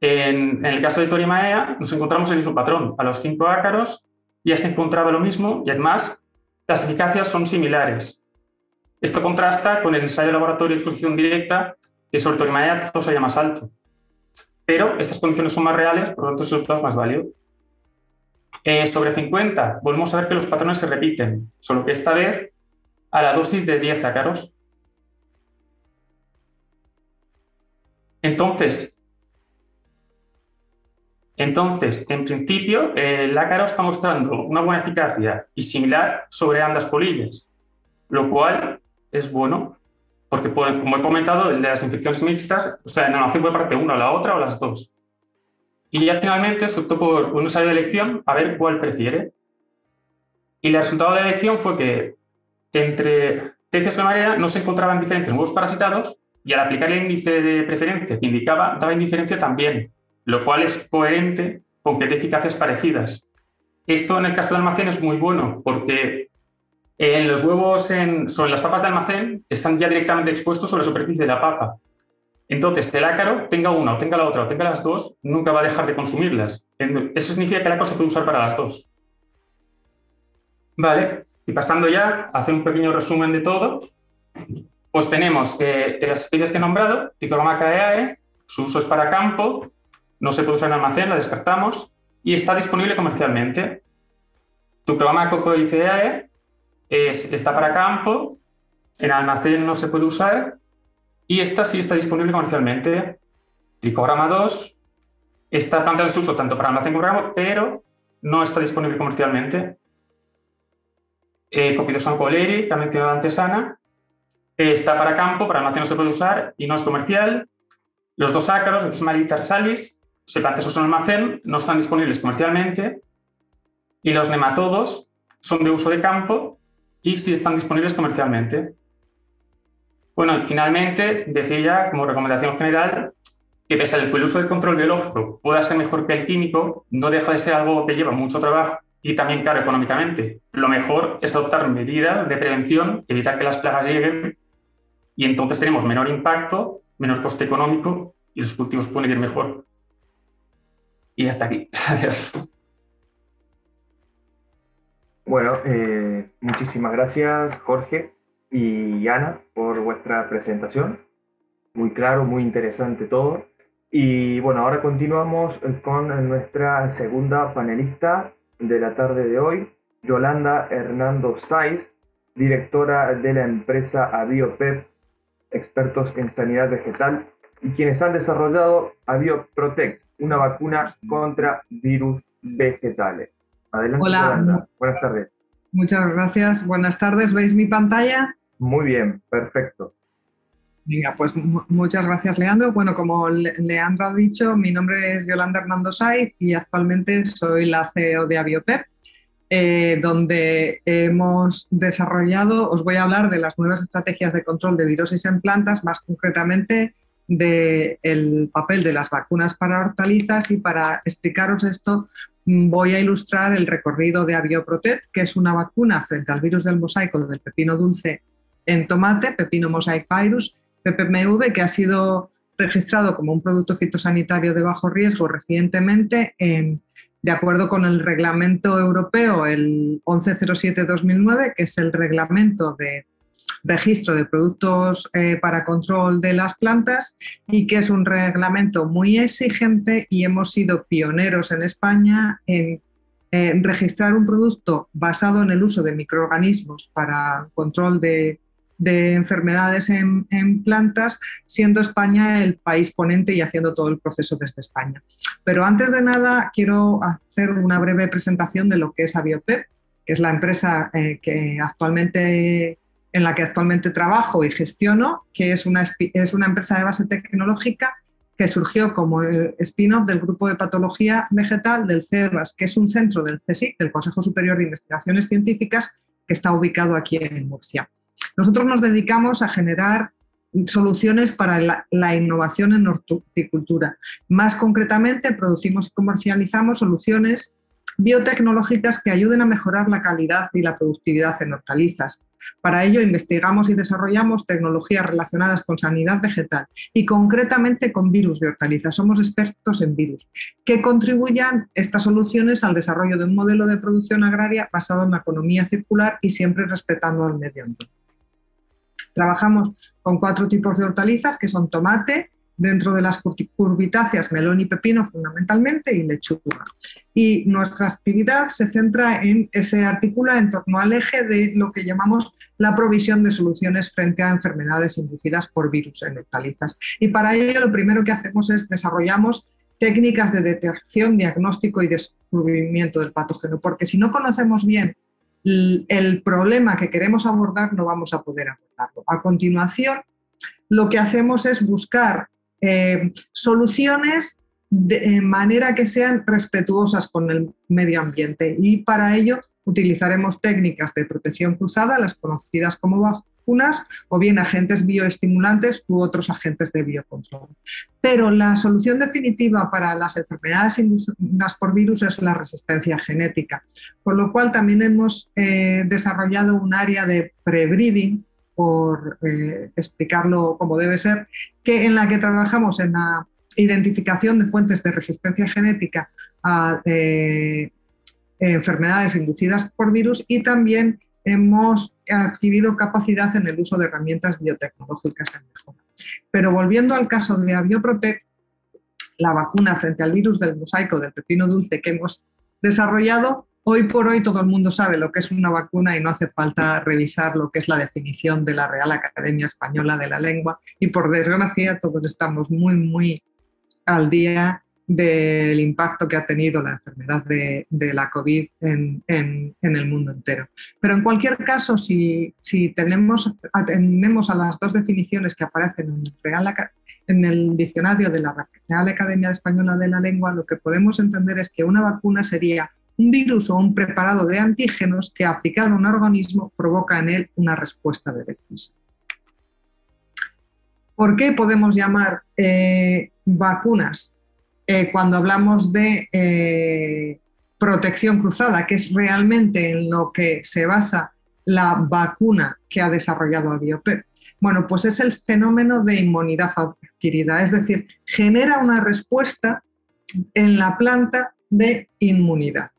En, en, el caso de Torimaea nos encontramos el mismo patrón. A los 5 ácaros ya se encontraba lo mismo y además las eficacias son similares. Esto contrasta con el ensayo de laboratorio de exposición directa, que sobre Torimaea todo sería más alto. Pero estas condiciones son más reales, por lo tanto el resultado es más válido. Eh, sobre 50, volvemos a ver que los patrones se repiten, solo que esta vez a la dosis de 10 ácaros. Entonces, entonces, en principio, el ácaro está mostrando una buena eficacia y similar sobre ambas polillas, lo cual es bueno, porque como he comentado, las infecciones mixtas, o sea, en la puede parte una, la otra o las dos. Y ya finalmente se optó por un ensayo de elección a ver cuál prefiere. Y el resultado de la elección fue que entre y marea no se encontraban diferentes nuevos parasitados y al aplicar el índice de preferencia que indicaba, daba indiferencia también, lo cual es coherente con que de eficacias parecidas. Esto en el caso de almacén es muy bueno porque en los huevos en, sobre las papas de almacén están ya directamente expuestos sobre la superficie de la papa. Entonces, el ácaro, tenga una o tenga la otra o tenga las dos, nunca va a dejar de consumirlas. Eso significa que el ácaro se puede usar para las dos. Vale, y pasando ya a hacer un pequeño resumen de todo, pues tenemos que de las especies que he nombrado, Ticolomacaeae, su uso es para campo, no se puede usar en almacén, la descartamos, y está disponible comercialmente. Tucroma cocoiceae es, está para campo, en almacén no se puede usar, y esta sí está disponible comercialmente. Tricograma 2 está planteado en su uso tanto para almacén como para pero no está disponible comercialmente. Eh, coleri, que mencionado antes Ana, está para campo, para almacén no se puede usar y no es comercial. Los dos ácaros, el y tarsalis, se plantean en almacén, no están disponibles comercialmente. Y los nematodos son de uso de campo y sí están disponibles comercialmente. Bueno, finalmente, decía como recomendación general que pese a que el uso del control biológico pueda ser mejor que el químico, no deja de ser algo que lleva mucho trabajo y también caro económicamente. Lo mejor es adoptar medidas de prevención, evitar que las plagas lleguen y entonces tenemos menor impacto, menor coste económico y los cultivos pueden ir mejor. Y hasta aquí. Gracias. Bueno, eh, muchísimas gracias, Jorge y Ana por vuestra presentación. Muy claro, muy interesante todo. Y bueno, ahora continuamos con nuestra segunda panelista de la tarde de hoy, Yolanda Hernando Saiz, directora de la empresa Abiopep, expertos en sanidad vegetal, y quienes han desarrollado Avioprotect, una vacuna contra virus vegetales. Adelante, Hola. Buenas tardes. Muchas gracias. Buenas tardes. ¿Veis mi pantalla? Muy bien, perfecto. Venga, pues muchas gracias, Leandro. Bueno, como Leandro ha dicho, mi nombre es Yolanda Hernando Saiz y actualmente soy la CEO de Aviopep, eh, donde hemos desarrollado, os voy a hablar de las nuevas estrategias de control de virosis en plantas, más concretamente del papel de las vacunas para hortalizas y para explicaros esto voy a ilustrar el recorrido de Avioprotect, que es una vacuna frente al virus del mosaico del pepino dulce en tomate, Pepino Mosaic Virus, PPMV, que ha sido registrado como un producto fitosanitario de bajo riesgo recientemente de acuerdo con el reglamento europeo, el 1107-2009, que es el reglamento de registro de productos eh, para control de las plantas y que es un reglamento muy exigente y hemos sido pioneros en España en registrar un producto basado en el uso de microorganismos para control de, de enfermedades en, plantas, siendo España el país ponente y haciendo todo el proceso desde España. Pero antes de nada, quiero hacer una breve presentación de lo que es Aviopep, que es la empresa eh, que actualmente, en la que actualmente trabajo y gestiono, que es una, es una empresa de base tecnológica que surgió como spin-off del grupo de patología vegetal del CEBAS, que es un centro del CSIC, del Consejo Superior de Investigaciones Científicas, que está ubicado aquí en Murcia. Nosotros nos dedicamos a generar soluciones para la, innovación en horticultura. Más concretamente, producimos y comercializamos soluciones biotecnológicas que ayuden a mejorar la calidad y la productividad en hortalizas. Para ello, investigamos y desarrollamos tecnologías relacionadas con sanidad vegetal y concretamente con virus de hortalizas. Somos expertos en virus que contribuyan estas soluciones al desarrollo de un modelo de producción agraria basado en la economía circular y siempre respetando al medio ambiente. Trabajamos con cuatro tipos de hortalizas que son tomate, dentro de las curvitáceas, melón y pepino fundamentalmente y lechuga. Y nuestra actividad se centra en, se articula en torno al eje de lo que llamamos la provisión de soluciones frente a enfermedades inducidas por virus en hortalizas. Y para ello lo primero que hacemos es desarrollamos técnicas de detección, diagnóstico y descubrimiento del patógeno, porque si no conocemos bien el problema que queremos abordar, no vamos a poder abordarlo. A continuación, lo que hacemos es buscar eh, soluciones de manera que sean respetuosas con el medio ambiente y para ello utilizaremos técnicas de protección cruzada, las conocidas como vacunas, o bien agentes bioestimulantes u otros agentes de biocontrol. Pero la solución definitiva para las enfermedades inducidas por virus es la resistencia genética, por lo cual también hemos eh, desarrollado un área de prebreeding por eh, explicarlo como debe ser, que en la que trabajamos en la identificación de fuentes de resistencia genética a eh, enfermedades inducidas por virus y también hemos adquirido capacidad en el uso de herramientas biotecnológicas en mejora. Pero volviendo al caso de Avioprotect, la vacuna frente al virus del mosaico del pepino dulce que hemos desarrollado Hoy por hoy todo el mundo sabe lo que es una vacuna y no hace falta revisar lo que es la definición de la Real Academia Española de la Lengua y por desgracia todos estamos muy, muy al día del impacto que ha tenido la enfermedad de, la COVID en, el mundo entero. Pero en cualquier caso, si, tenemos, atendemos a las dos definiciones que aparecen Real, en el diccionario de la Real Academia Española de la Lengua, lo que podemos entender es que una vacuna sería un virus o un preparado de antígenos que aplicado a un organismo provoca en él una respuesta de defensa. ¿Por qué podemos llamar eh, vacunas eh, cuando hablamos de eh, protección cruzada, que es realmente en lo que se basa la vacuna que ha desarrollado el BioPEP? Bueno, pues es el fenómeno de inmunidad adquirida, es decir, genera una respuesta en la planta de inmunidad.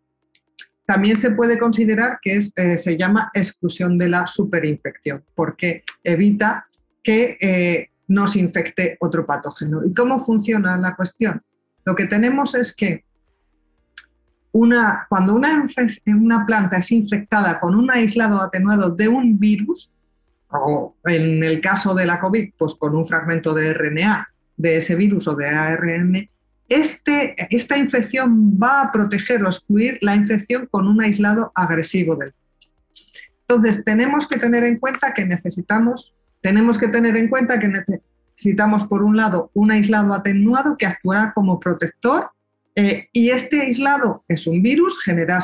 También se puede considerar que eh, se llama exclusión de la superinfección, porque evita que eh, nos infecte otro patógeno. ¿Y cómo funciona la cuestión? Lo que tenemos es que una, cuando una, una planta es infectada con un aislado atenuado de un virus, o en el caso de la COVID, pues con un fragmento de RNA de ese virus o de ARN, este, esta infección va a proteger o excluir la infección con un aislado agresivo del virus. Entonces, tenemos que tener en cuenta que necesitamos, tenemos que tener en cuenta que necesitamos, por un lado, un aislado atenuado que actuará como protector eh, y este aislado es un virus, genera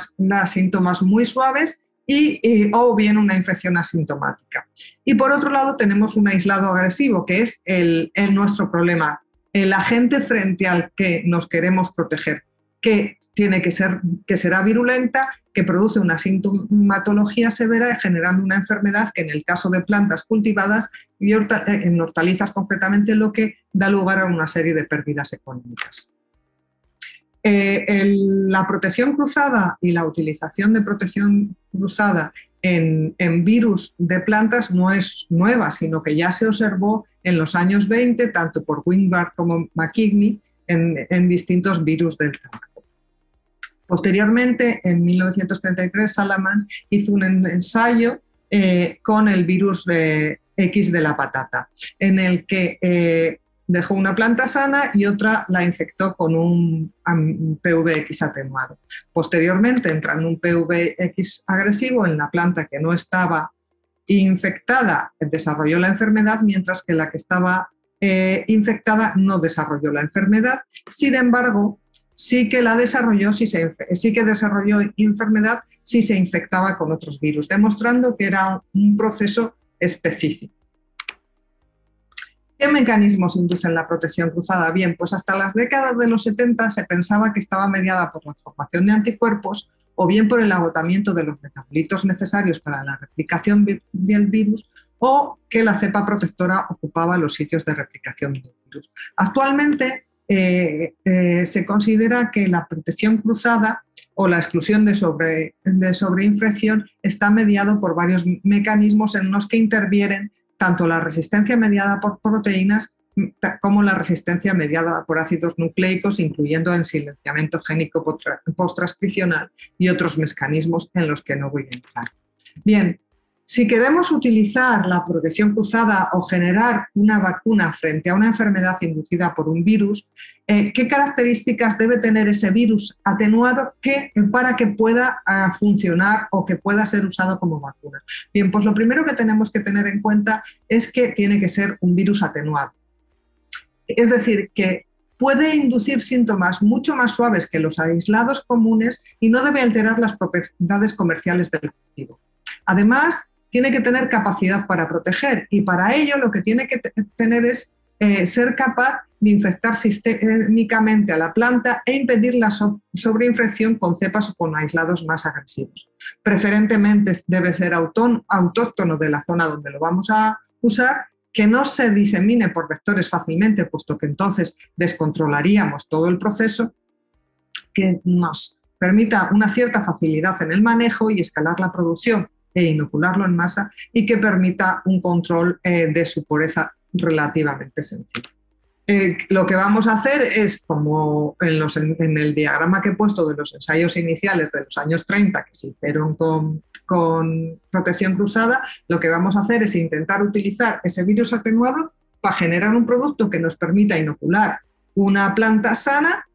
síntomas muy suaves y, o bien una infección asintomática. Y por otro lado tenemos un aislado agresivo, que es el, nuestro problema el agente frente al que nos queremos proteger, que tiene que ser, que será virulenta, que produce una sintomatología severa generando una enfermedad que en el caso de plantas cultivadas y eh, en hortalizas concretamente lo que da lugar a una serie de pérdidas económicas. Eh, la protección cruzada y la utilización de protección cruzada en, virus de plantas no es nueva, sino que ya se observó en los años 20, tanto por Wingard como McKigney, en, distintos virus del tabaco. Posteriormente, en 1933, Salaman hizo un ensayo eh, con el virus X de la patata, en el que eh, dejó una planta sana y otra la infectó con un PVX atenuado. Posteriormente, entrando un PVX agresivo en la planta que no estaba infectada, desarrolló la enfermedad, mientras que la que estaba eh, infectada no desarrolló la enfermedad. Sin embargo, sí que la desarrolló, sí, sí que desarrolló enfermedad si se infectaba con otros virus, demostrando que era un proceso específico. ¿Qué mecanismos inducen la protección cruzada? Bien, pues hasta las décadas de los 70 se pensaba que estaba mediada por la formación de anticuerpos o bien por el agotamiento de los metabolitos necesarios para la replicación del virus o que la cepa protectora ocupaba los sitios de replicación del virus. Actualmente eh, eh, se considera que la protección cruzada o la exclusión de, sobre, de sobreinfección está mediado por varios mecanismos en los que intervienen tanto la resistencia mediada por proteínas como la resistencia mediada por ácidos nucleicos, incluyendo el silenciamiento génico post-transcripcional y otros mecanismos en los que no voy a entrar. Bien, si queremos utilizar la protección cruzada o generar una vacuna frente a una enfermedad inducida por un virus, eh, ¿qué características debe tener ese virus atenuado para que pueda ah, funcionar o que pueda ser usado como vacuna? Bien, pues lo primero que tenemos que tener en cuenta es que tiene que ser un virus atenuado. Es decir, que puede inducir síntomas mucho más suaves que los aislados comunes y no debe alterar las propiedades comerciales del cultivo. Además, tiene que tener capacidad para proteger y para ello lo que tiene que tener es eh, ser capaz de infectar sistémicamente a la planta e impedir la sobreinfección con cepas o con aislados más agresivos. Preferentemente debe ser autóctono de la zona donde lo vamos a usar, que no se disemine por vectores fácilmente, puesto que entonces descontrolaríamos todo el proceso, que nos permita una cierta facilidad en el manejo y escalar la producción e inocularlo en masa y que permita un control eh, de su pureza relativamente sencillo. Eh, lo que vamos a hacer es, como en, los, en, el diagrama que he puesto de los ensayos iniciales de los años 30 que se hicieron con, protección cruzada, lo que vamos a hacer es intentar utilizar ese virus atenuado para generar un producto que nos permita inocular una planta sana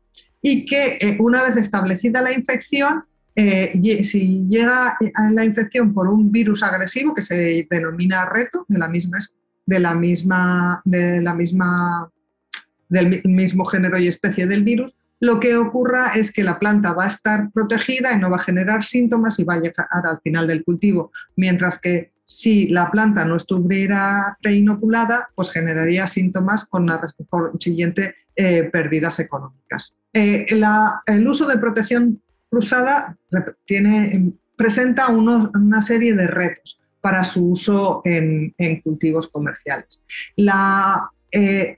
y que eh, una vez establecida la infección eh, si llega a la infección por un virus agresivo que se denomina reto, de la misma, de la misma, de la misma, del mismo género y especie del virus, lo que ocurra es que la planta va a estar protegida y no va a generar síntomas y va a llegar al final del cultivo, mientras que si la planta no estuviera preinoculada, pues generaría síntomas con la siguiente eh, pérdidas económicas. Eh, el uso de protección cruzada tiene, presenta una serie de retos para su uso en, cultivos comerciales. Eh,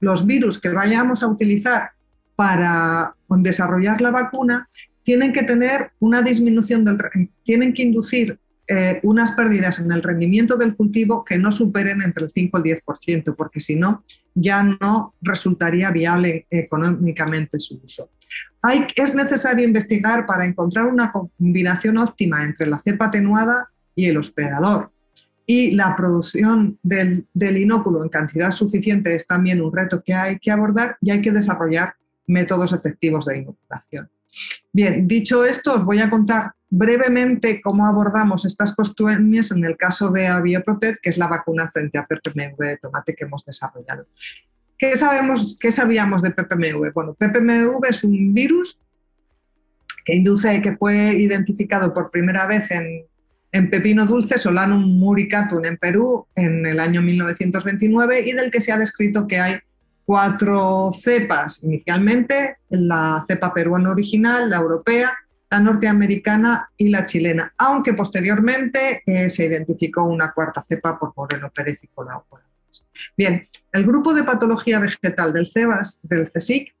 los virus que vayamos a utilizar para desarrollar la vacuna tienen que tener una disminución del, tienen que inducir eh, unas pérdidas en el rendimiento del cultivo que no superen entre el 5 y el 10%, porque si no, ya no resultaría viable económicamente su uso es necesario investigar para encontrar una combinación óptima entre la cepa atenuada y el hospedador. Y la producción del, inóculo en cantidad suficiente es también un reto que hay que abordar y hay que desarrollar métodos efectivos de inoculación. Bien, dicho esto, os voy a contar brevemente cómo abordamos estas cuestiones en el caso de Avioprotect, que es la vacuna frente a PPMV de tomate que hemos desarrollado. ¿Qué, sabemos, ¿Qué sabíamos de PPMV? Bueno, PPMV es un virus que induce, que fue identificado por primera vez en, pepino dulce, Solanum muricatum, en Perú, en el año 1929, y del que se ha descrito que hay cuatro cepas inicialmente, la cepa peruana original, la europea, la norteamericana y la chilena, aunque posteriormente eh, se identificó una cuarta cepa por Moreno Pérez y colaboradores. Bien, el grupo de patología vegetal del CEBAS, del CSIC,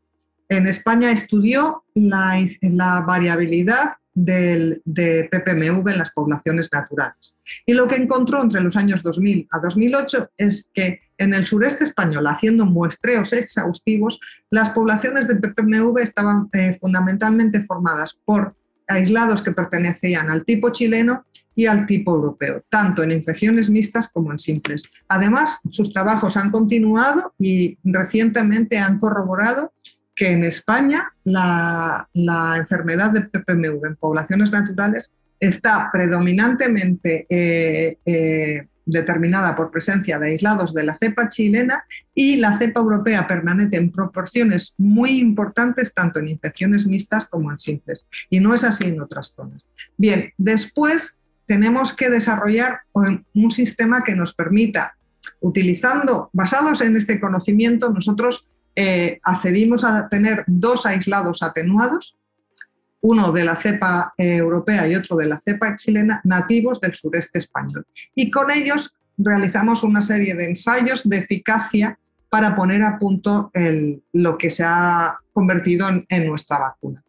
en España estudió la, variabilidad del, de PPMV en las poblaciones naturales. Y lo que encontró entre los años 2000 a 2008 es que en el sureste español, haciendo muestreos exhaustivos, las poblaciones de PPMV estaban eh, fundamentalmente formadas por aislados que pertenecían al tipo chileno y al tipo europeo, tanto en infecciones mixtas como en simples. Además, sus trabajos han continuado y recientemente han corroborado que en España la, enfermedad de PPMV en poblaciones naturales está predominantemente eh, eh, determinada por presencia de aislados de la cepa chilena y la cepa europea permanece en proporciones muy importantes tanto en infecciones mixtas como en simples. Y no es así en otras zonas. Bien, después tenemos que desarrollar un sistema que nos permita utilizando, basados en este conocimiento, nosotros eh, accedimos a tener dos aislados atenuados, uno de la cepa eh, europea y otro de la cepa chilena, nativos del sureste español. Y con ellos realizamos una serie de ensayos de eficacia para poner a punto lo que se ha convertido en nuestra vacuna.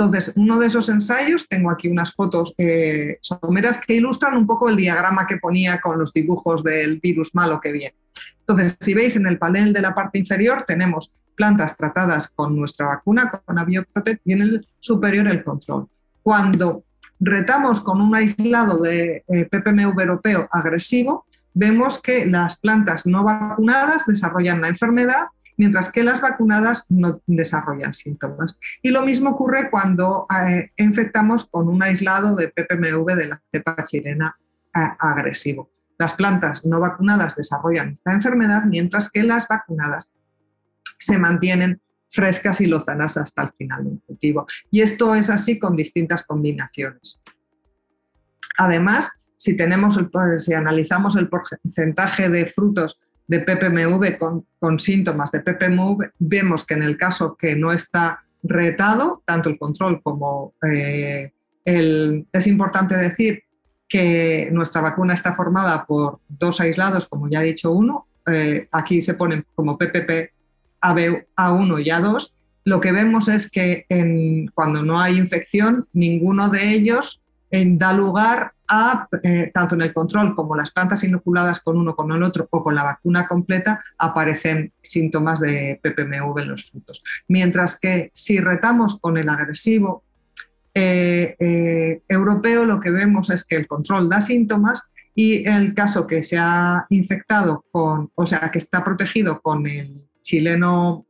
Entonces, uno de esos ensayos, tengo aquí unas fotos eh, someras que ilustran un poco el diagrama que ponía con los dibujos del virus malo que viene. Entonces, si veis en el panel de la parte inferior tenemos plantas tratadas con nuestra vacuna, con Avioprotect, y en el superior el control. Cuando retamos con un aislado de eh, PPMV europeo agresivo, vemos que las plantas no vacunadas desarrollan la enfermedad mientras que las vacunadas no desarrollan síntomas. Y lo mismo ocurre cuando eh, infectamos con un aislado de PPMV de la cepa chilena eh, agresivo. Las plantas no vacunadas desarrollan la enfermedad, mientras que las vacunadas se mantienen frescas y lozanas hasta el final del cultivo. Y esto es así con distintas combinaciones. Además, si, tenemos si analizamos el porcentaje de frutos de PPMV con, síntomas de PPMV, vemos que en el caso que no está retado, tanto el control como eh, el... Es importante decir que nuestra vacuna está formada por dos aislados, como ya he dicho uno, eh, aquí se ponen como PPP A1 y A2, lo que vemos es que cuando no hay infección, ninguno de ellos da lugar a, eh, tanto en el control como las plantas inoculadas con uno con el otro o con la vacuna completa, aparecen síntomas de PPMV en los frutos. Mientras que si retamos con el agresivo eh, eh, europeo, lo que vemos es que el control da síntomas y el caso que se ha infectado con, o sea, que está protegido con el chileno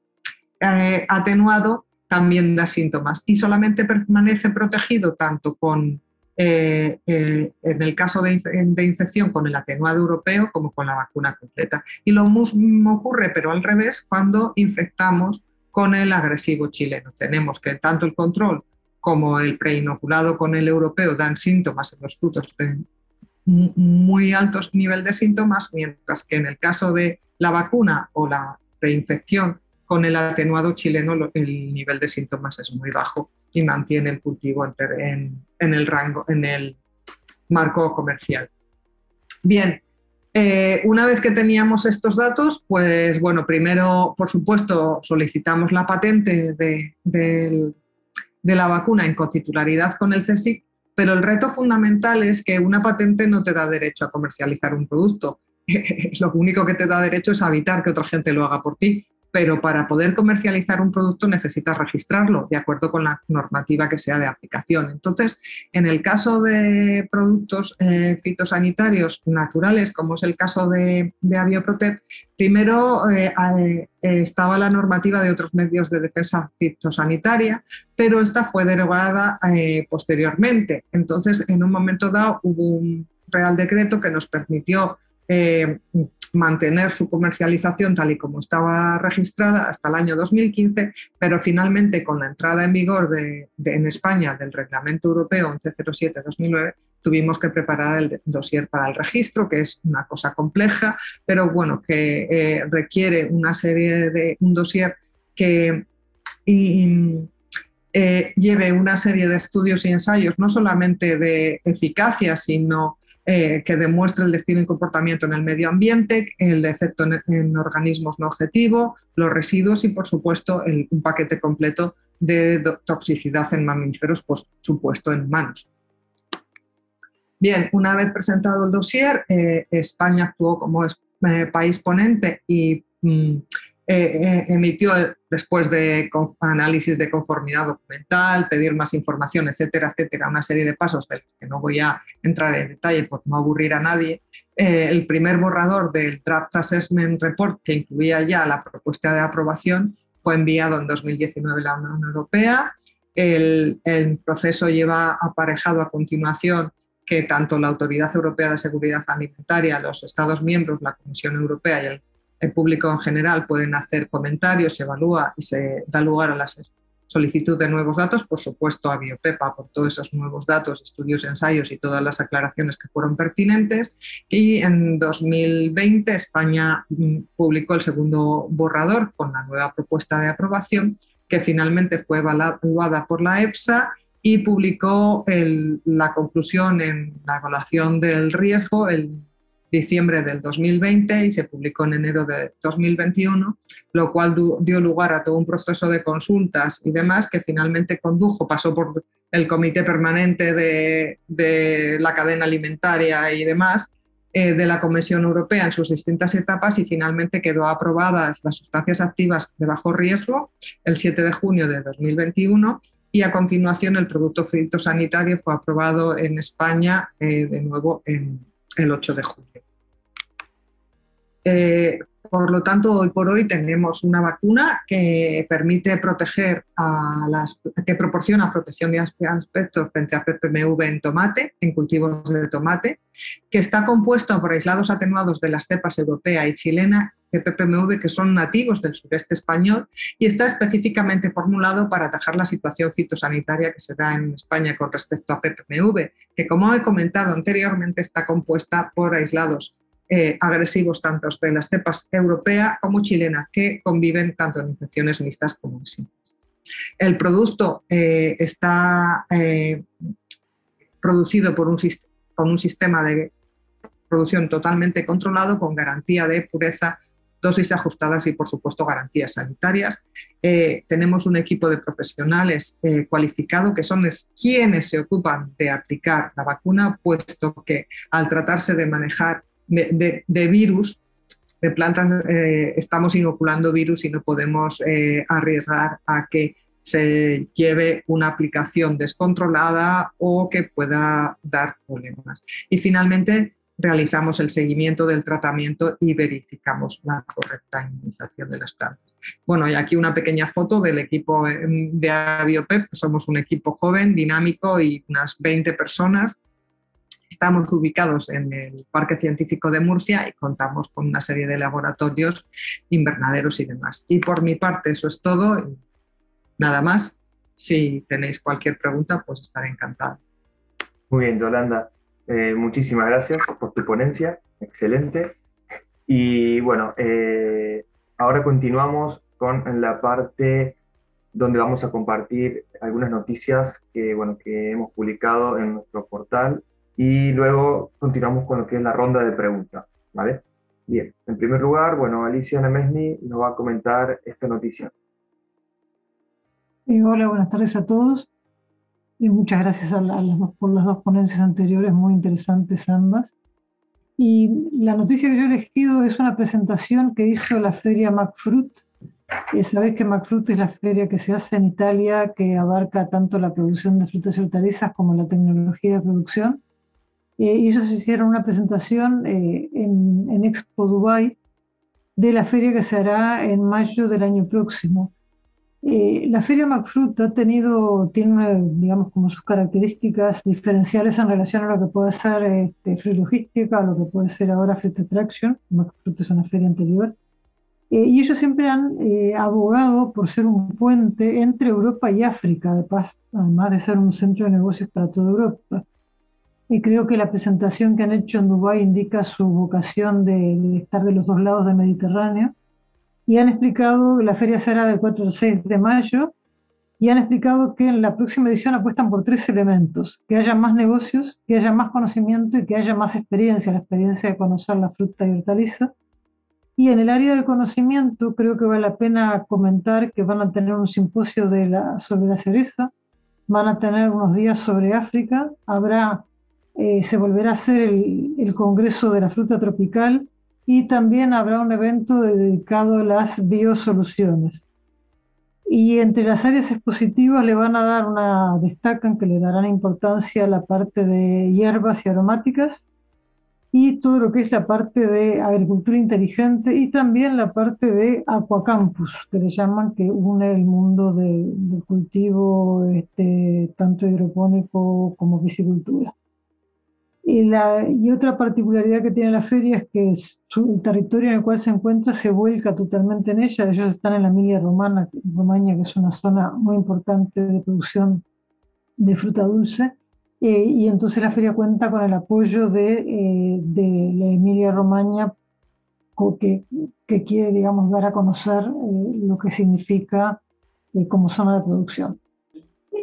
atenuado, también da síntomas y solamente permanece protegido tanto con eh, eh, en el caso de, infección con el atenuado europeo como con la vacuna completa. Y lo mismo ocurre, pero al revés, cuando infectamos con el agresivo chileno. Tenemos que tanto el control como el preinoculado con el europeo dan síntomas en los frutos de muy altos nivel de síntomas, mientras que en el caso de la vacuna o la reinfección con el atenuado chileno el nivel de síntomas es muy bajo y mantiene el cultivo en, el rango, en el marco comercial. Bien, eh, una vez que teníamos estos datos, pues bueno, primero, por supuesto, solicitamos la patente de, de la vacuna en cotitularidad con el CSIC, pero el reto fundamental es que una patente no te da derecho a comercializar un producto. Lo único que te da derecho es evitar que otra gente lo haga por ti pero para poder comercializar un producto necesitas registrarlo de acuerdo con la normativa que sea de aplicación. Entonces, en el caso de productos eh, fitosanitarios naturales, como es el caso de, de Avioprotect, primero eh, eh, estaba la normativa de otros medios de defensa fitosanitaria, pero esta fue derogada posteriormente. Entonces, en un momento dado hubo un Real Decreto que nos permitió mantener su comercialización tal y como estaba registrada hasta el año 2015, pero finalmente con la entrada en vigor de, en España del Reglamento Europeo 1107-2009 tuvimos que preparar el dossier para el registro, que es una cosa compleja, pero bueno, que eh, requiere una serie de un dossier que eh, lleve una serie de estudios y ensayos, no solamente de eficacia, sino eh, que demuestre el destino y comportamiento en el medio ambiente, el efecto en, organismos no objetivo, los residuos y, por supuesto, un paquete completo de toxicidad en mamíferos, por supuesto, en humanos. Bien, una vez presentado el dossier, eh, España actuó como eh, país ponente y mm, eh, eh, emitió después de análisis de conformidad documental, pedir más información, etcétera, etcétera, una serie de pasos que no voy a entrar en detalle por no aburrir a nadie. Eh, el primer borrador del Draft Assessment Report, que incluía ya la propuesta de aprobación, fue enviado en 2019 a la Unión Europea. El, el proceso lleva aparejado a continuación que tanto la Autoridad Europea de Seguridad Alimentaria, los Estados miembros, la Comisión Europea y el el público en general pueden hacer comentarios, se evalúa y se da lugar a las solicitud de nuevos datos, por supuesto a Biopepa por todos esos nuevos datos, estudios, ensayos y todas las aclaraciones que fueron pertinentes. Y en 2020 España mm, publicó el segundo borrador con la nueva propuesta de aprobación que finalmente fue evaluada por la EPSA y publicó la conclusión en la evaluación del riesgo diciembre del 2020 y se publicó en enero de 2021, lo cual dio lugar a todo un proceso de consultas y demás que finalmente condujo, pasó por el Comité Permanente de, la Cadena Alimentaria y demás eh, de la Comisión Europea en sus distintas etapas y finalmente quedó aprobadas las sustancias activas de bajo riesgo el 7 de junio de 2021 y a continuación el producto fitosanitario fue aprobado en España eh, de nuevo el 8 de julio. Eh, por lo tanto, hoy por hoy tenemos una vacuna que permite proteger a las, que proporciona protección de aspectos frente a PPMV en tomate, en cultivos de tomate, que está compuesto por aislados atenuados de las cepas europea y chilena de PPMV que son nativos del sureste español y está específicamente formulado para atajar la situación fitosanitaria que se da en España con respecto a PPMV, que como he comentado anteriormente está compuesta por aislados eh, agresivos tanto de las cepas europea como chilena, que conviven tanto en infecciones mixtas como en simples. El producto eh, está eh, producido por un, con un sistema de producción totalmente controlado con garantía de pureza, dosis ajustadas y, por supuesto, garantías sanitarias. tenemos un equipo de profesionales cualificado que son quienes se ocupan de aplicar la vacuna, puesto que al tratarse de manejar de, virus, de plantas, eh, estamos inoculando virus y no podemos eh, arriesgar a que se lleve una aplicación descontrolada o que pueda dar problemas. Y finalmente, realizamos el seguimiento del tratamiento y verificamos la correcta inmunización de las plantas. Bueno, y aquí una pequeña foto del equipo em, de Aviopep. Somos un equipo joven, dinámico y unas 20 personas Estamos ubicados en el Parque Científico de Murcia y contamos con una serie de laboratorios, invernaderos y demás. Y por mi parte eso es todo. Nada más. Si tenéis cualquier pregunta, pues estaré encantada. Muy bien, Yolanda. Eh, muchísimas gracias por tu ponencia. Excelente. Y bueno, eh, ahora continuamos con la parte donde vamos a compartir algunas noticias que, bueno, que hemos publicado en nuestro portal y luego continuamos con lo que es la ronda de preguntas, ¿vale? Bien, en primer lugar, bueno, Alicia Nemesni nos va a comentar esta noticia. Eh, hola, buenas tardes a todos. Y muchas gracias a, las dos, por las dos ponencias anteriores, muy interesantes ambas. Y la noticia que yo he elegido es una presentación que hizo la feria MacFruit. Y sabéis que MacFruit es la feria que se hace en Italia, que abarca tanto la producción de frutas y hortalizas como la tecnología de producción. Eh, ellos hicieron una presentación eh, en, Expo Dubai de la feria que se hará en mayo del año próximo. Eh, la feria MacFruit ha tenido, tiene, digamos, como sus características diferenciales en relación a lo que puede ser este, Free Logística, a lo que puede ser ahora Free Attraction. MacFruit es una feria anterior. y ellos siempre han abogado por ser un puente entre Europa y África, además de ser un centro de negocios para toda Europa. Y creo que la presentación que han hecho en Dubái indica su vocación de, estar de los dos lados del Mediterráneo. Y han explicado la feria será del 4 al 6 de mayo. Y han explicado que en la próxima edición apuestan por tres elementos: que haya más negocios, que haya más conocimiento y que haya más experiencia, la experiencia de conocer la fruta y hortaliza. Y en el área del conocimiento, creo que vale la pena comentar que van a tener un simposio de la, sobre la cereza, van a tener unos días sobre África, habrá eh, se volverá a hacer el, Congreso de la Fruta Tropical y también habrá un evento dedicado a las biosoluciones. Y entre las áreas expositivas le van a dar una, destacan que le darán importancia a la parte de hierbas y aromáticas y todo lo que es la parte de agricultura inteligente y también la parte de aquacampus, que le llaman, que une el mundo del cultivo este, tanto hidropónico como piscicultura. Y, la, y otra particularidad que tiene la feria es que el territorio en el cual se encuentra se vuelca totalmente en ella. Ellos están en la Emilia Romana, Romagna, que es una zona muy importante de producción de fruta dulce. Eh, y entonces la feria cuenta con el apoyo de, eh, de la Emilia Romagna, que, que, quiere, digamos, dar a conocer eh, lo que significa como zona de producción.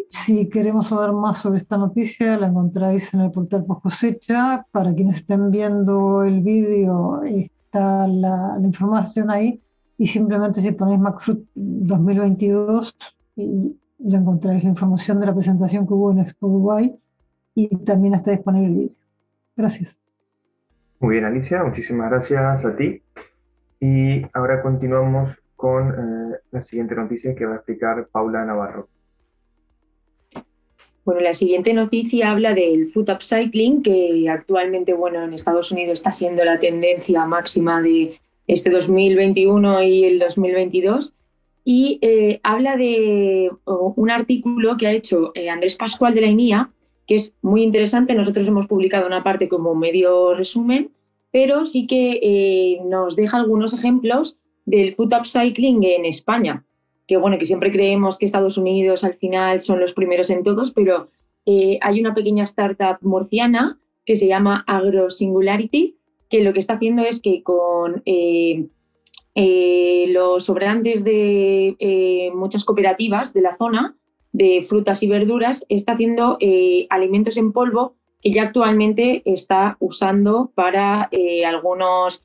Si queremos saber más sobre esta noticia, la encontráis en el portal post cosecha. Para quienes estén viendo el vídeo, está la, información ahí. Y simplemente si ponéis MacFruit 2022, y la encontráis la información de la presentación que hubo en Expo Dubai y también está disponible el vídeo. Gracias. Muy bien, Alicia, muchísimas gracias a ti. Y ahora continuamos con eh, la siguiente noticia que va a explicar Paula Navarro. Bueno, la siguiente noticia habla del food upcycling, que actualmente, bueno, en Estados Unidos está siendo la tendencia máxima de este 2021 y el 2022. Y eh, habla de un artículo que ha hecho eh, Andrés Pascual de la INIA, que es muy interesante. Nosotros hemos publicado una parte como medio resumen, pero sí que eh, nos deja algunos ejemplos del food upcycling en España que bueno, que siempre creemos que Estados Unidos al final son los primeros en todos, pero eh, hay una pequeña startup murciana que se llama AgroSingularity, que lo que está haciendo es que con eh, eh, los sobrantes de muchas cooperativas de la zona, de frutas y verduras, está haciendo alimentos en polvo que ya actualmente está usando para algunos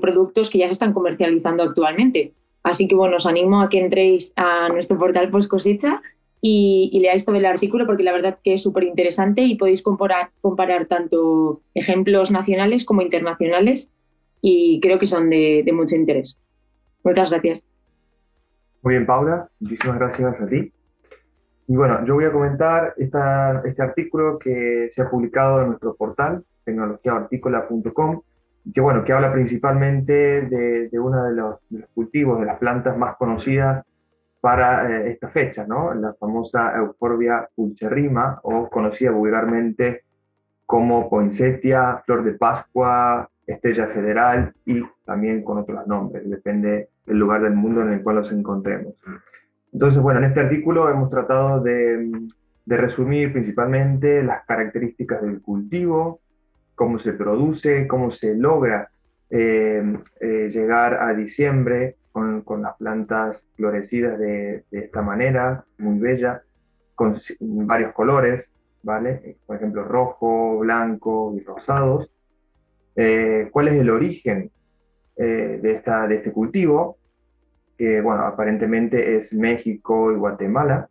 productos que ya se están comercializando actualmente. Así que bueno, os animo a que entréis a nuestro portal Post Cosecha y, leáis todo el artículo porque la verdad que es súper interesante y podéis comparar, comparar tanto ejemplos nacionales como internacionales y creo que son de, mucho interés. Muchas gracias. Muy bien, Paula, muchísimas gracias a ti. Y bueno, yo voy a comentar esta, este artículo que se ha publicado en nuestro portal, tecnologiaartícola.com, que bueno, que habla principalmente de, de uno de los, cultivos, de las plantas más conocidas para eh, esta fecha, ¿no? La famosa Euphorbia pulcherrima, o conocida vulgarmente como poinsettia, flor de Pascua, estrella federal y también con otros nombres, depende del lugar del mundo en el cual nos encontremos. Entonces, bueno, en este artículo hemos tratado de, de resumir principalmente las características del cultivo, cómo se produce, cómo se logra eh, eh, llegar a diciembre con, con, las plantas florecidas de, de, esta manera, muy bella, con varios colores, ¿vale? Por ejemplo, rojo, blanco y rosados. Eh, ¿Cuál es el origen de, esta, de este cultivo? Que, bueno, aparentemente es México y Guatemala.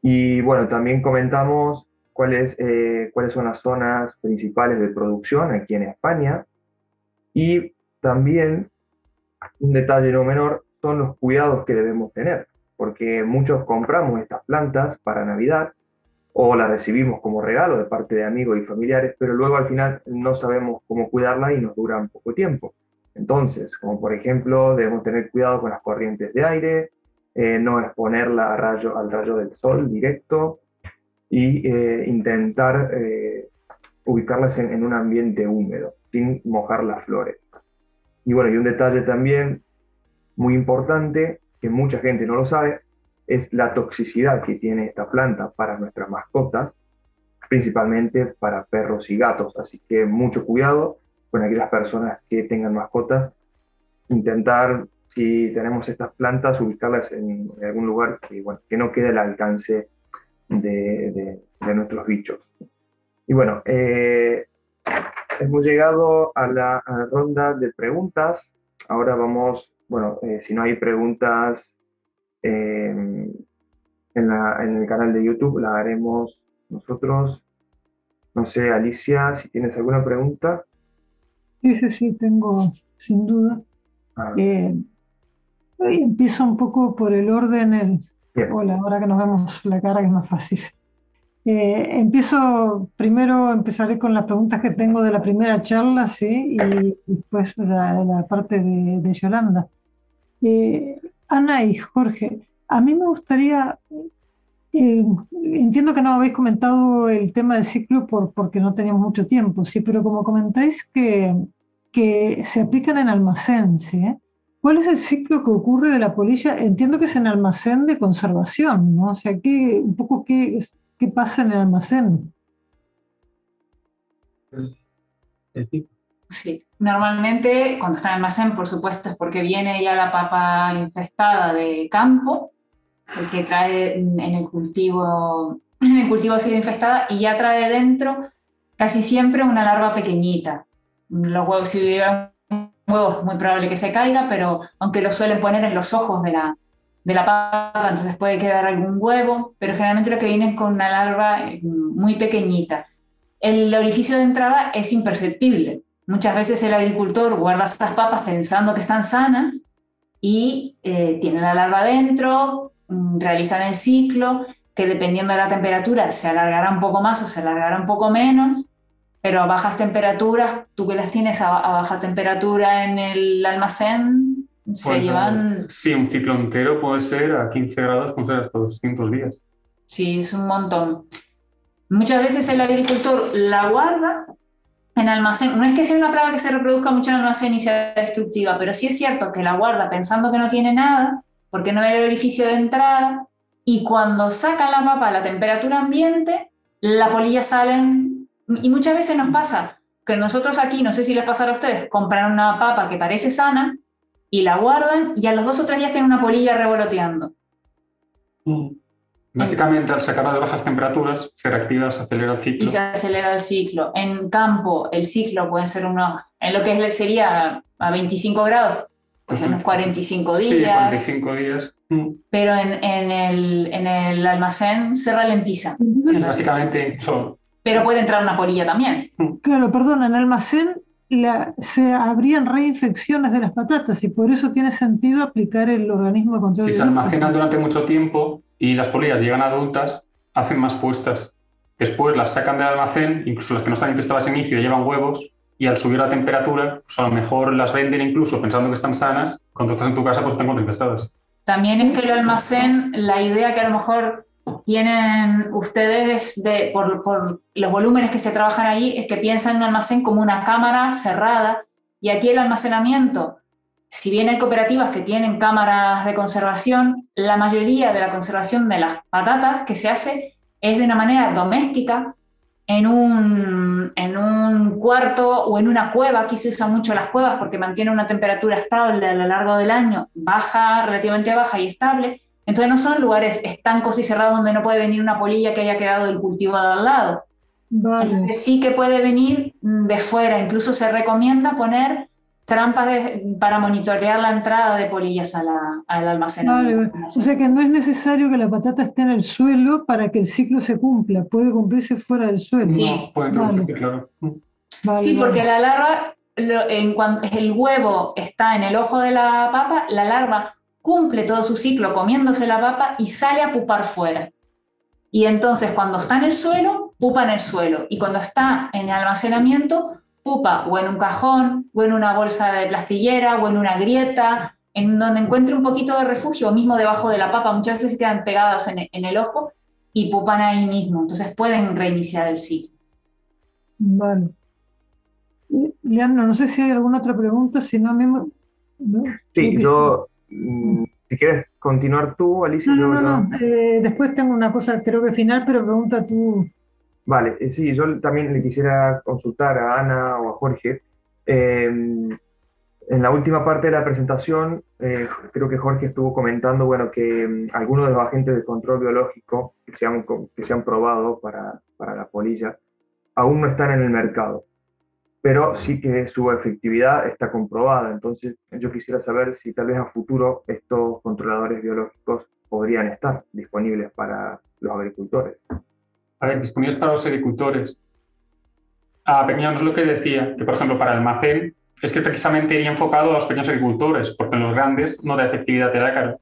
Y bueno, también comentamos cuáles, eh, cuáles son las zonas principales de producción aquí en España. Y también, un detalle no menor, son los cuidados que debemos tener, porque muchos compramos estas plantas para Navidad o las recibimos como regalo de parte de amigos y familiares, pero luego al final no sabemos cómo cuidarlas y nos duran poco tiempo. Entonces, como por ejemplo, debemos tener cuidado con las corrientes de aire, eh, no exponerla a rayo, al rayo del sol directo, y eh, intentar eh, ubicarlas en, un ambiente húmedo, sin mojar las flores. Y bueno, y un detalle también muy importante, que mucha gente no lo sabe, es la toxicidad que tiene esta planta para nuestras mascotas, principalmente para perros y gatos. Así que mucho cuidado con aquellas personas que tengan mascotas, intentar, si tenemos estas plantas, ubicarlas en, algún lugar que, bueno, que no quede al alcance de, nuestros bichos. Y bueno, eh, hemos llegado a la, ronda de preguntas. Ahora vamos, bueno, eh, si no hay preguntas eh, en, en el canal de YouTube, la haremos nosotros. No sé, Alicia, si tienes alguna pregunta. Sí, sí, sí, tengo, sin duda. Ah. empiezo un poco por el orden, el, Hola, ahora que nos vemos la cara que es más fácil. Eh, empiezo, primero empezaré con las preguntas que tengo de la primera charla, ¿sí? Y, después la, la parte de, Yolanda. Eh, Ana y Jorge, a mí me gustaría Eh, entiendo que no habéis comentado el tema del ciclo por, porque no teníamos mucho tiempo, sí, pero como comentáis que, que se aplican en almacén, ¿sí? ¿Cuál es el ciclo que ocurre de la polilla? Entiendo que es en almacén de conservación, ¿no? O sea, ¿qué, un poco qué, qué pasa en el almacén? Sí, normalmente cuando está en almacén, por supuesto, es porque viene ya la papa infestada de campo que trae en el cultivo, en el cultivo ha sido infestada y ya trae dentro casi siempre una larva pequeñita. Los huevos, si hubieran huevos, es muy probable que se caiga, pero aunque lo suelen poner en los ojos de la, de la papa, entonces puede quedar algún huevo, pero generalmente lo que viene es con una larva eh, muy pequeñita. El orificio de entrada es imperceptible. Muchas veces el agricultor guarda esas papas pensando que están sanas y eh, tiene la larva dentro, Mm, realizan el ciclo, que dependiendo de la temperatura se alargará un poco más o se alargará un poco menos, pero a bajas temperaturas, tú que las tienes a, baja temperatura en el almacén, se pues, llevan... Sí, un ciclo entero puede ser a 15 grados, puede ser hasta 200 días. Sí, es un montón. Muchas veces el agricultor la guarda en almacén. No es que sea una plaga que se reproduzca mucho en almacén y sea destructiva, pero sí es cierto que la guarda pensando que no tiene nada porque no hay el orificio de entrada, y cuando sacan la papa a la temperatura ambiente, la polilla salen, y muchas veces nos pasa que nosotros aquí, no sé si les pasará a ustedes, compran una papa que parece sana y la guardan y a los dos o tres días tienen una polilla revoloteando. Mm. Básicamente, al sacar las bajas temperaturas, se reactiva, se acelera el ciclo. Y se acelera el ciclo. En campo, el ciclo puede ser uno, en lo que sería a 25 grados, pues unos 45 días. Sí, 45 días. Mm. Pero en, en, el, en, el, almacén se ralentiza. Sí, básicamente Pero puede entrar una polilla también. Claro, perdón, en el almacén la, se habrían reinfecciones de las patatas y por eso tiene sentido aplicar el organismo de control. Si se almacenan durante mucho tiempo y las polillas llegan adultas, hacen más puestas. Después las sacan del almacén, incluso las que no están infestadas en inicio llevan huevos, y al subir la temperatura, pues a lo mejor las venden incluso pensando que están sanas, cuando estás en tu casa pues están infestadas. También es que el almacén, la idea que a lo mejor tienen ustedes de, por, los volúmenes que se trabajan allí es que piensan en un almacén como una cámara cerrada y aquí el almacenamiento, si bien hay cooperativas que tienen cámaras de conservación, la mayoría de la conservación de las patatas que se hace es de una manera doméstica en un, en un cuarto o en una cueva, aquí se usan mucho las cuevas porque mantiene una temperatura estable a lo largo del año, baja, relativamente baja y estable. Entonces no son lugares estancos y cerrados donde no puede venir una polilla que haya quedado del cultivo de al lado. sí que puede venir de fuera, incluso se recomienda poner trampas para monitorear la entrada de polillas a la, al almacenamiento. o sea que no es necesario que la patata esté en el suelo para que el ciclo se cumpla, puede cumplirse fuera del suelo. Sí, puede claro. sí, porque la larva, en cuanto el huevo está en el ojo de la papa, la larva cumple todo su ciclo comiéndose la papa y sale a pupar fuera. Y entonces cuando está en el suelo, pupa en el suelo. Y cuando está en el almacenamiento, pupa o en un cajón, o en una bolsa de plastillera, o en una grieta, en donde encuentre un poquito de refugio, o mismo debajo de la papa, muchas veces se quedan pegados en, el ojo y pupan ahí mismo, entonces pueden reiniciar el ciclo. Vale. Leandro, no sé si hay alguna otra pregunta, si no, mismo... Sí, yo, si quieres continuar tú, Alicia. No, no, no, eh, después tengo una cosa, creo que final, pero pregunta tú. Vale, eh, sí, yo también le quisiera consultar a Ana o a Jorge. Em, en la última parte de la presentación, eh, creo que Jorge estuvo comentando bueno, que em, algunos de los agentes de control biológico que se han, que se han probado para, para la polilla aún no están en el mercado, pero sí que su efectividad está comprobada. Entonces, yo quisiera saber si tal vez a futuro estos controladores biológicos podrían estar disponibles para los agricultores a ver, disponibles para los agricultores. A pequeños es lo que decía, que por ejemplo para el almacén es que precisamente iría enfocado a los pequeños agricultores, porque en los grandes no da efectividad el ácaro.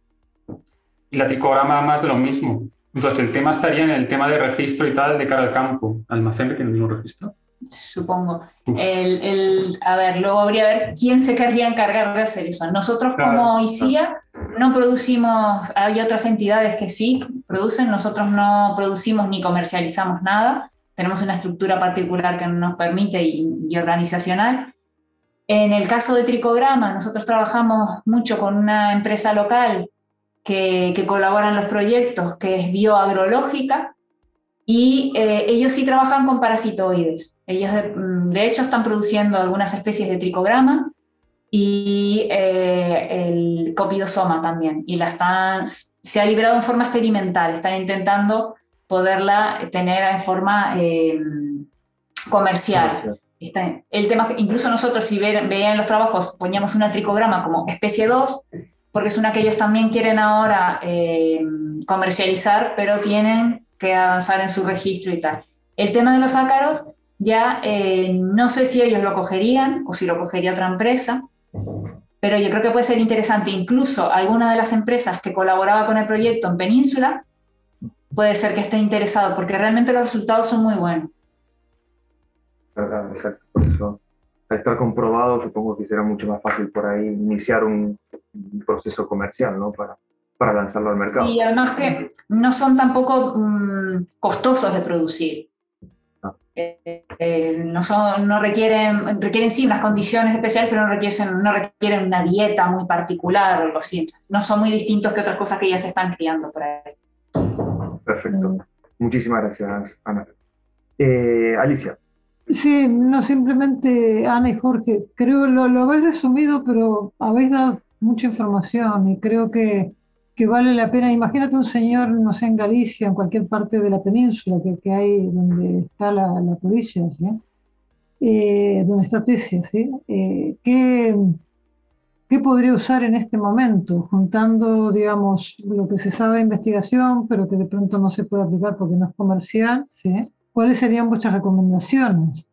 Y la tricograma más de lo mismo. Entonces el tema estaría en el tema de registro y tal de cara al campo. Almacén que tiene el mismo registro. Supongo. El, a ver, luego habría que ver quién se querría encargar de hacer eso. Nosotros como ICIA no producimos, hay otras entidades que sí producen, nosotros no producimos ni comercializamos nada, tenemos una estructura particular que nos permite y, organizacional. En el caso de Tricograma, nosotros trabajamos mucho con una empresa local que, que colabora en los proyectos, que es bioagrológica, y eh, ellos sí trabajan con parasitoides. Ellos, mm, de, hecho, están produciendo algunas especies de tricograma y eh, el copidosoma también. Y la están, se ha liberado en forma experimental. Están intentando poderla tener en forma eh, comercial. el tema que incluso nosotros, si veían los trabajos, poníamos una tricograma como especie 2, porque es una que ellos también quieren ahora comercializar, pero tienen que avanzar en su registro y tal. El tema de los ácaros, ya eh, no sé si ellos lo cogerían o si lo cogería otra empresa, pero yo creo que puede ser interesante. Incluso alguna de las empresas que colaboraba con el proyecto en Península puede ser que esté interesado, porque realmente los resultados son muy buenos. Exacto, al estar comprobado, supongo que será mucho más fácil por ahí iniciar un, proceso comercial, ¿no? Para lanzarlo al mercado. Sí, además que no son tampoco mm, costosos de producir. Ah. Eh, eh, no, son, no requieren, requieren sí unas condiciones especiales, pero no requieren, no requieren una dieta muy particular o algo así. No son muy distintos que otras cosas que ya se están criando por ahí. Perfecto. Mm. Muchísimas gracias, Ana. Eh, Alicia. Sí, no simplemente Ana y Jorge. Creo lo, lo habéis resumido, pero habéis dado mucha información y creo que que vale la pena. Imagínate un señor, no sé, en Galicia, en cualquier parte de la península que, que hay donde está la, la provincia, ¿sí? Eh, donde está Tesia, ¿sí? Eh, ¿qué, ¿Qué podría usar en este momento? Juntando, digamos, lo que se sabe de investigación, pero que de pronto no se puede aplicar porque no es comercial, ¿sí? ¿Cuáles serían vuestras recomendaciones?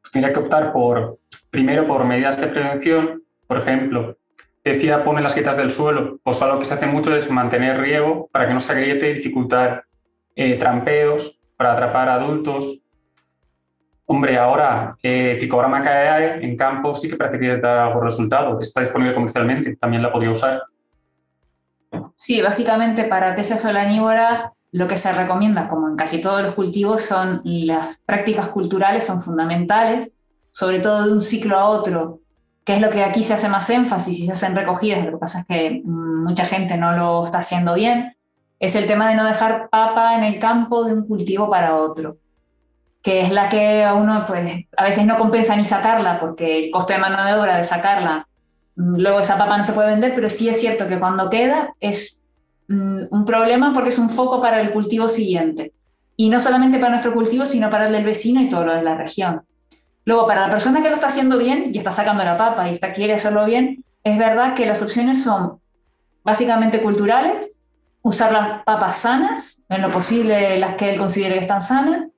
Pues tendría que optar por, primero, por medidas de prevención, por ejemplo, decía pone las quietas del suelo, pues algo que se hace mucho es mantener riego para que no se agriete y dificultar eh, trampeos para atrapar adultos. Hombre, ahora eh, Ticograma KAE en campo sí que parece que da algún resultado. Está disponible comercialmente, también la podría usar. Sí, básicamente para tesia solanívora lo que se recomienda, como en casi todos los cultivos, son las prácticas culturales, son fundamentales, sobre todo de un ciclo a otro que es lo que aquí se hace más énfasis y se hacen recogidas, lo que pasa es que mm, mucha gente no lo está haciendo bien, es el tema de no dejar papa en el campo de un cultivo para otro, que es la que a uno pues, a veces no compensa ni sacarla, porque el coste de mano de obra de sacarla, mm, luego esa papa no se puede vender, pero sí es cierto que cuando queda es mm, un problema porque es un foco para el cultivo siguiente. Y no solamente para nuestro cultivo, sino para el del vecino y todo lo de la región. Luego, para la persona que lo está haciendo bien y está sacando la papa y está, quiere hacerlo bien, es verdad que las opciones son básicamente culturales, usar las papas sanas, en lo posible las que él considere que están sanas,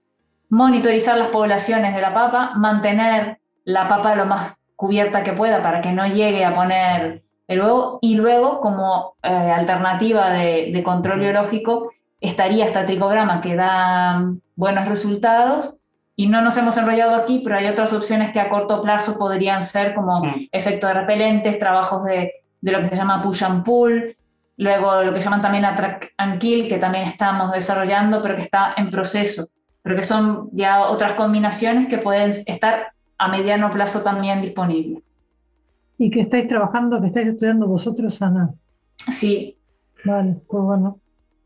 monitorizar las poblaciones de la papa, mantener la papa lo más cubierta que pueda para que no llegue a poner el huevo y luego como eh, alternativa de, de, control biológico estaría esta tricograma que da buenos resultados y no nos hemos enrollado aquí, pero hay otras opciones que a corto plazo podrían ser como efectos repelentes, trabajos de, de, lo que se llama push and pull, luego lo que llaman también attract and kill, que también estamos desarrollando, pero que está en proceso, pero que son ya otras combinaciones que pueden estar a mediano plazo también disponibles. ¿Y que estáis trabajando, que estáis estudiando vosotros, Ana? Sí. Vale, pues bueno,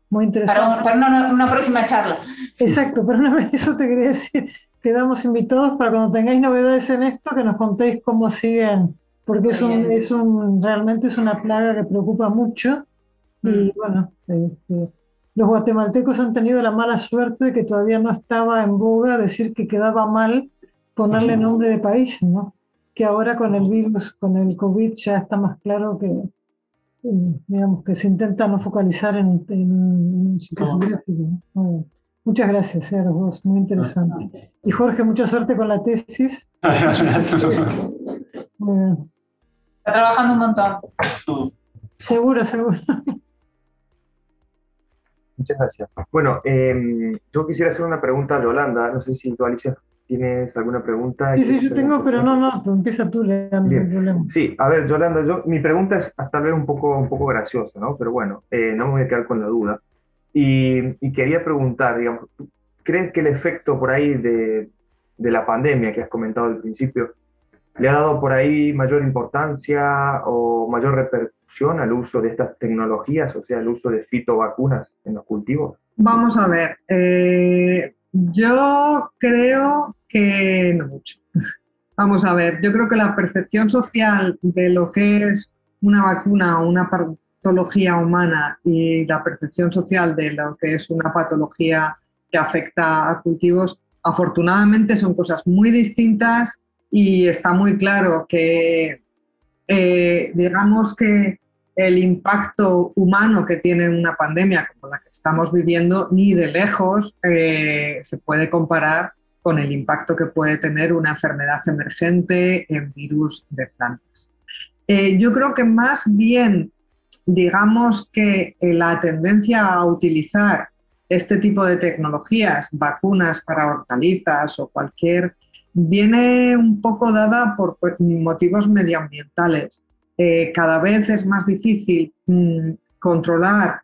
muy interesante. Para, una, próxima charla. Exacto, pero eso te quería decir. Quedamos invitados para cuando tengáis novedades en esto, que nos contéis cómo siguen, porque es un, es un, realmente es una plaga que preocupa mucho. Y mm. bueno, este, los guatemaltecos han tenido la mala suerte de que todavía no estaba en boga decir que quedaba mal ponerle nombre de país, ¿no? Que ahora con el virus, con el COVID, ya está más claro que, digamos, que se intenta no focalizar en, un sitio geográfico. muchas gracias eh, a los dos, muy interesante. Y Jorge, mucha suerte con la tesis. Está trabajando un montón. Seguro, seguro. Muchas gracias. Bueno, em, yo quisiera hacer una pregunta a Yolanda, no sé si tú, Alicia, ¿tienes alguna pregunta? Sí, sí, yo tengo, pero no, no, empieza tú, Leandro, Sí, a ver, Yolanda, yo, mi pregunta es tal vez un poco, un poco graciosa, ¿no? Pero bueno, eh, no me voy a quedar con la duda. Y, y, quería preguntar, digamos, ¿crees que el efecto por ahí de, de la pandemia que has comentado al principio le ha dado por ahí mayor importancia o mayor repercusión al uso de estas tecnologías, o sea, el uso de fitovacunas en los cultivos? Vamos a ver, eh, yo creo que no mucho. Vamos a ver, yo creo que la percepción social de lo que es una vacuna o una patología humana y la percepción social de lo que es una patología que afecta a cultivos, afortunadamente son cosas muy distintas y está muy claro que, eh, digamos que el impacto humano que tiene una pandemia como la que estamos viviendo ni de lejos eh, se puede comparar con el impacto que puede tener una enfermedad emergente en virus de plantas. Eh, yo creo que más bien, digamos que la tendencia a utilizar este tipo de tecnologías, vacunas para hortalizas o cualquier viene un poco dada por motivos medioambientales. Eh, cada vez es más difícil mm, controlar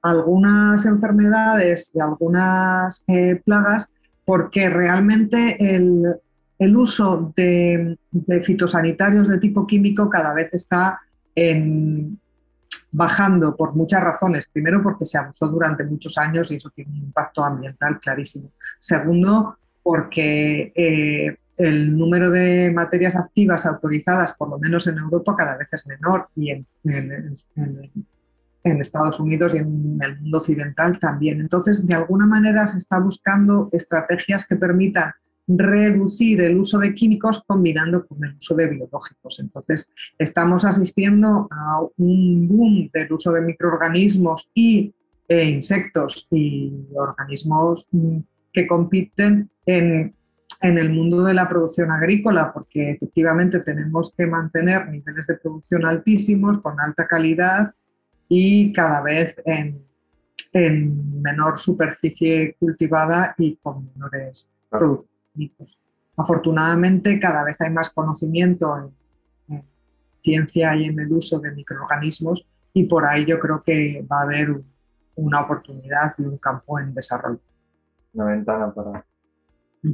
algunas enfermedades y algunas eh, plagas porque realmente el, uso de, fitosanitarios de tipo químico cada vez está bajando por muchas razones. Primero, porque se abusó durante muchos años y eso tiene un impacto ambiental clarísimo. Segundo, porque eh, el número de materias activas autorizadas, por lo menos en Europa, cada vez es menor y en, Estados Unidos y en el mundo occidental también. Entonces, de alguna manera se está buscando estrategias que permitan reducir el uso de químicos combinando con el uso de biológicos. Entonces, estamos asistiendo a un boom del uso de microorganismos y e insectos y organismos que compiten en, el mundo de la producción agrícola, porque efectivamente tenemos que mantener niveles de producción altísimos, con alta calidad y cada vez en, menor superficie cultivada y con menores productos. Afortunadamente, cada vez hay más conocimiento en, ciencia y en el uso de microorganismos y por ahí yo creo que va a haber una oportunidad y un campo en desarrollo una ventana para,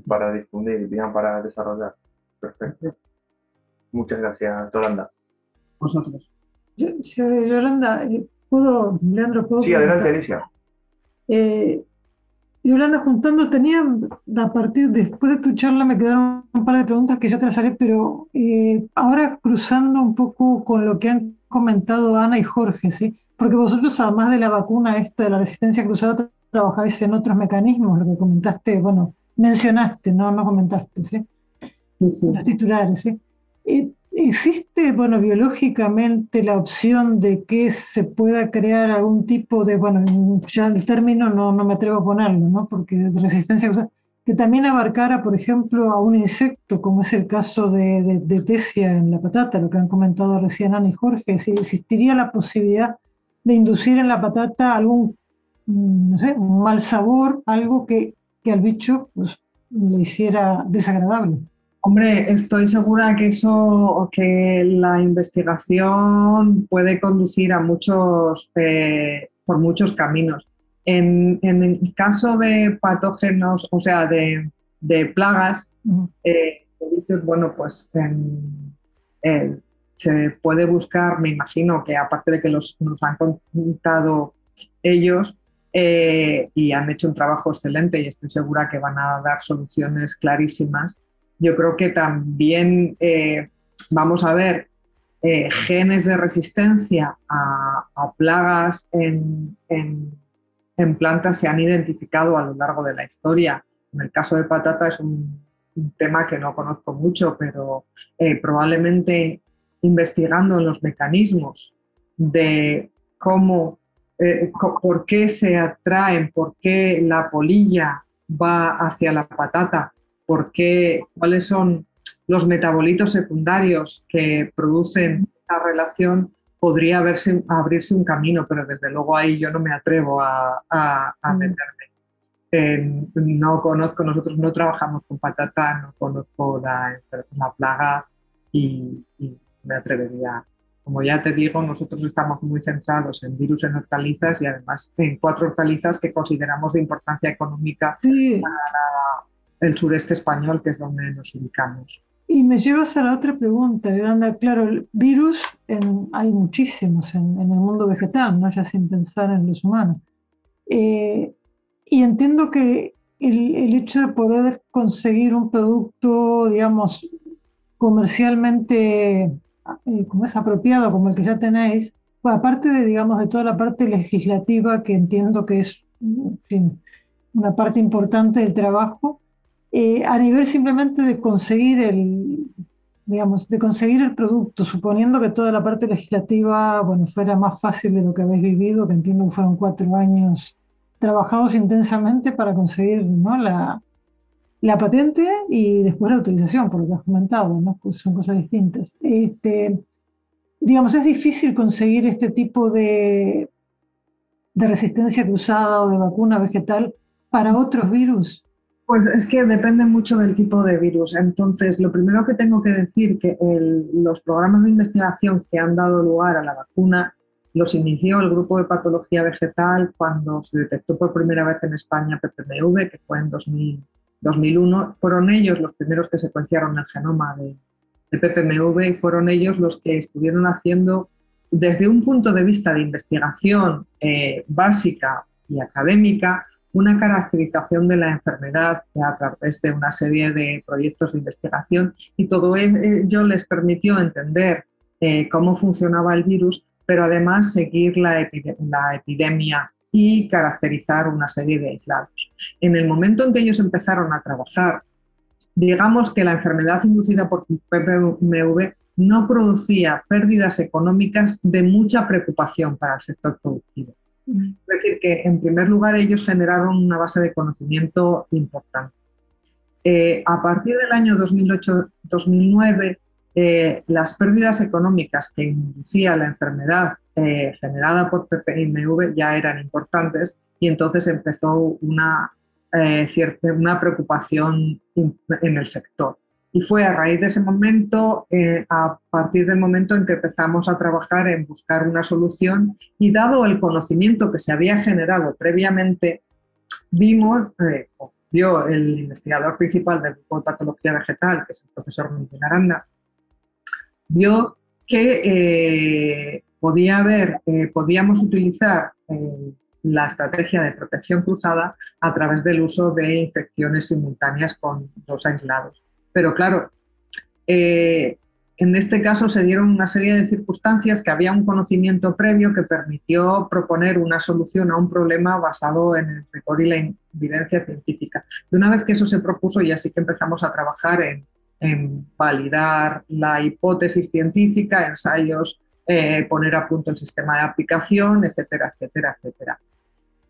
para difundir, para desarrollar. Perfecto. Muchas gracias, Yolanda. Vosotros. Yolanda, eh, ¿puedo, Leandro, puedo? Sí, adelante, Alicia. Eh, Yolanda, juntando, tenía, a partir, después de tu charla me quedaron un par de preguntas que ya te las haré, pero eh, ahora cruzando un poco con lo que han comentado Ana y Jorge, ¿sí? Porque vosotros, además de la vacuna esta de la resistencia cruzada, trabajáis en otros mecanismos, lo que comentaste, bueno, mencionaste, no, no comentaste, ¿sí? Los titulares, ¿sí? Eh, ¿Existe, bueno, biológicamente la opción de que se pueda crear algún tipo de, bueno, ya el término no, no me atrevo a ponerlo, ¿no? Porque de resistencia, que también abarcara, por ejemplo, a un insecto, como es el caso de, de, Tesia en la patata, lo que han comentado recién Ana y Jorge, si existiría la posibilidad de inducir en la patata algún no sé, un mal sabor, algo que, que al bicho pues, le hiciera desagradable. Hombre, estoy segura que eso, que la investigación puede conducir a muchos, eh, por muchos caminos. En, en, el caso de patógenos, o sea, de, de plagas, eh, bueno, pues se puede buscar, me imagino que aparte de que los, nos han contado ellos, eh, y han hecho un trabajo excelente y estoy segura que van a dar soluciones clarísimas. Yo creo que también eh, vamos a ver eh, genes de resistencia a, plagas en, plantas se han identificado a lo largo de la historia. En el caso de patata es un, tema que no conozco mucho, pero probablemente investigando los mecanismos de cómo eh, por qué se atraen, por qué la polilla va hacia la patata, por qué, cuáles son los metabolitos secundarios que producen esa relación, podría abrirse un camino, pero desde luego ahí yo no me atrevo a, mm. meterme. no conozco, nosotros no trabajamos con patata, no conozco la, la plaga y, me atrevería. Como ya te digo, nosotros estamos muy centrados en virus en hortalizas y además en cuatro hortalizas que consideramos de importancia económica para el sureste español, que es donde nos ubicamos. Y me llevas a la otra pregunta, Yolanda. Claro, el virus hay muchísimos en, el mundo vegetal, ¿no? ya sin pensar en los humanos. Eh, y entiendo que el, el, hecho de poder conseguir un producto, digamos, comercialmente eh, como es apropiado, como el que ya tenéis, pues aparte de, digamos, de toda la parte legislativa que entiendo que es una parte importante del trabajo, eh, a nivel simplemente de conseguir el, digamos, de conseguir el producto, suponiendo que toda la parte legislativa, bueno, fuera más fácil de lo que habéis vivido, que entiendo que fueron cuatro años trabajados intensamente para conseguir ¿no? la, la patente y después la autorización, por lo que has comentado, ¿no? Pues son cosas distintas. Este, digamos, es difícil conseguir este tipo de, de resistencia cruzada o de vacuna vegetal para otros virus. Pues es que depende mucho del tipo de virus. Entonces, lo primero que tengo que decir que los programas de investigación que han dado lugar a la vacuna los inició el grupo de patología vegetal cuando se detectó por primera vez en España PPMV, que fue en 2001. Fueron ellos los primeros que secuenciaron el genoma de, PPMV y fueron ellos los que estuvieron haciendo, desde un punto de vista de investigación eh, básica y académica, una caracterización de la enfermedad a través de una serie de proyectos de investigación y todo ello les permitió entender eh, cómo funcionaba el virus, pero además seguir la, epidemia y caracterizar una serie de aislados. En el momento en que ellos empezaron a trabajar, digamos que la enfermedad inducida por PPMV no producía pérdidas económicas de mucha preocupación para el sector productivo. Es decir, que en primer lugar ellos generaron una base de conocimiento importante. Eh, a partir del año 2008-2009, eh, las pérdidas económicas que inducía la enfermedad eh, generada por PPIMV ya eran importantes y entonces empezó una, cierta, una preocupación en el sector. Y fue a raíz de ese momento, eh, a partir del momento en que empezamos a trabajar en buscar una solución y dado el conocimiento que se había generado previamente, vimos, eh, vio el investigador principal del grupo de patología vegetal, que es el profesor Miguel Aranda, vio que eh, podía haber, podíamos utilizar la estrategia de protección cruzada a través del uso de infecciones simultáneas con dos aislados. Pero claro, eh, en este caso se dieron una serie de circunstancias que había un conocimiento previo que permitió proponer una solución a un problema basado en el rigor y la evidencia científica. Y una vez que eso se propuso, ya sí que empezamos a trabajar en, validar la hipótesis científica, ensayos, eh, poner a punto el sistema de aplicación, etcétera, etcétera, etcétera.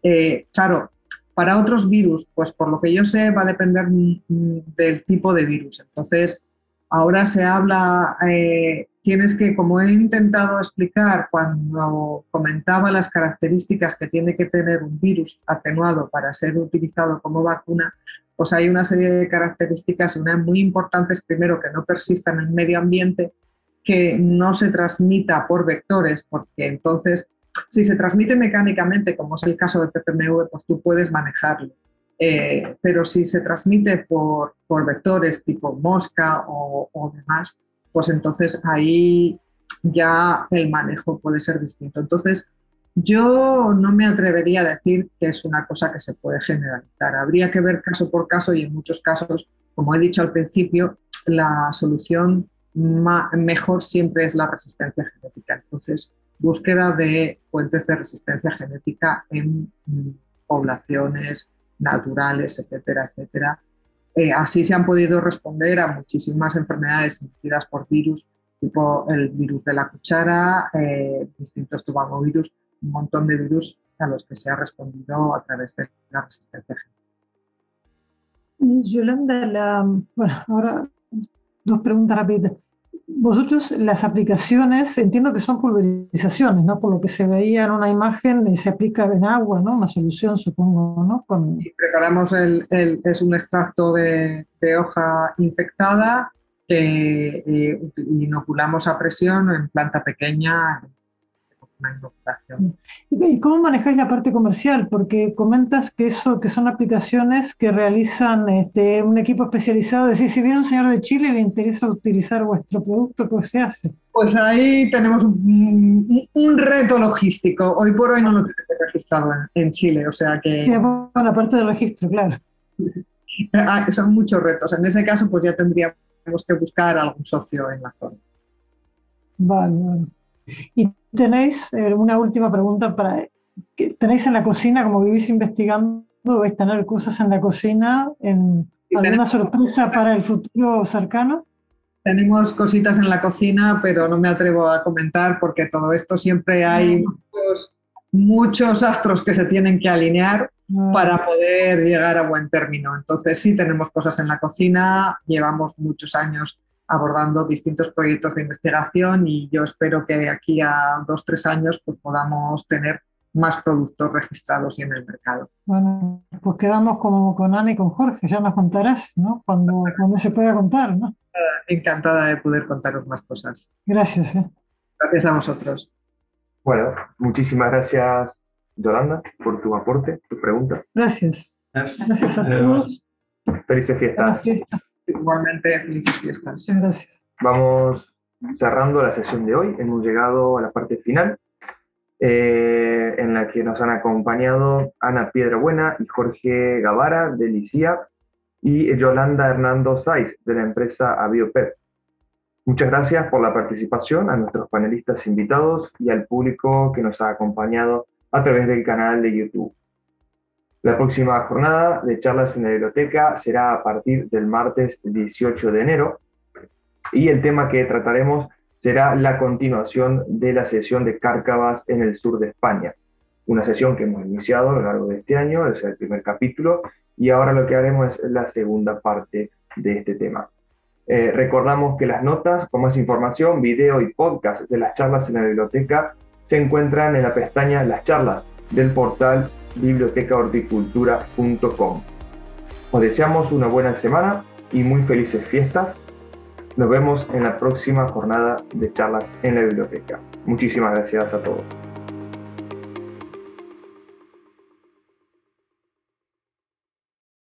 Eh, claro, para otros virus, pues por lo que yo sé, va a depender del tipo de virus. Entonces, ahora se habla, eh, tienes que, como he intentado explicar cuando comentaba las características que tiene que tener un virus atenuado para ser utilizado como vacuna, pues hay una serie de características, una muy importantes, primero, que no persista en el medio ambiente, que no se transmita por vectores, porque entonces si se transmite mecánicamente, como es el caso de PPMV, pues tú puedes manejarlo. Eh, pero si se transmite por, por vectores tipo mosca o, o, demás, pues entonces ahí ya el manejo puede ser distinto. Entonces, yo no me atrevería a decir que es una cosa que se puede generalizar. Habría que ver caso por caso y en muchos casos, como he dicho al principio, la solución mejor siempre es la resistencia genética. Entonces, búsqueda de fuentes de resistencia genética en mm, poblaciones naturales, etcétera, etcétera. Eh, así se han podido responder a muchísimas enfermedades inducidas por virus, tipo el virus de la cuchara, eh, distintos tubamovirus, un montón de virus a los que se ha respondido a través de la resistencia genética. Yolanda, la, ahora dos preguntas rápidas vosotros las aplicaciones, entiendo que son pulverizaciones, ¿no? Por lo que se veía en una imagen, eh, se aplica en agua, ¿no? Una solución, supongo, ¿no? Preparamos el, es un extracto de, de hoja infectada que eh, inoculamos a presión en planta pequeña ¿Y cómo manejáis la parte comercial? Porque comentas que eso, que son aplicaciones que realizan este, un equipo especializado. Es decir, si viene un señor de Chile y le interesa utilizar vuestro producto, ¿qué se hace? Pues ahí tenemos un, reto logístico. Hoy por hoy no lo tenemos registrado en, Chile, o sea que... Sí, bueno, la parte del registro, claro. Ah, son muchos retos. En ese caso, pues ya tendríamos que buscar algún socio en la zona. Vale, vale. Y tenéis eh, una última pregunta para... ¿Tenéis en la cocina, como vivís investigando, vais a tener cosas en la cocina, en alguna sorpresa para el futuro cercano? Tenemos cositas en la cocina, pero no me atrevo a comentar porque todo esto siempre hay muchos, muchos astros que se tienen que alinear ah. para poder llegar a buen término. Entonces sí tenemos cosas en la cocina, llevamos muchos años abordando distintos proyectos de investigación y yo espero que de aquí a dos, tres años pues, podamos tener más productos registrados y en el mercado. Bueno, pues quedamos como con Ana y con Jorge, ya nos contarás, ¿no? Cuando, cuando se pueda contar, ¿no? Encantada de poder contaros más cosas. Gracias. ¿eh? Gracias a vosotros. Bueno, muchísimas gracias, Yolanda, por tu aporte, tu pregunta. Gracias. Gracias, a todos. Felices fiestas. Igualmente, felices fiestas. Gracias. Vamos cerrando la sesión de hoy. Hemos llegado a la parte final, eh, en la que nos han acompañado Ana Piedrabuena y Jorge Gavara de Licía y Yolanda Hernando Saiz de la empresa Abiopep. Muchas gracias por la participación a nuestros panelistas invitados y al público que nos ha acompañado a través del canal de YouTube. La próxima jornada de charlas en la biblioteca será a partir del martes 18 de enero y el tema que trataremos será la continuación de la sesión de Cárcavas en el sur de España. Una sesión que hemos iniciado a lo largo de este año, es el primer capítulo, y ahora lo que haremos es la segunda parte de este tema. Eh, recordamos que las notas con más información, video y podcast de las charlas en la biblioteca se encuentran en la pestaña Las charlas del portal bibliotecahorticultura.com. Os deseamos una buena semana y muy felices fiestas. Nos vemos en la próxima jornada de charlas en la biblioteca. Muchísimas gracias a todos.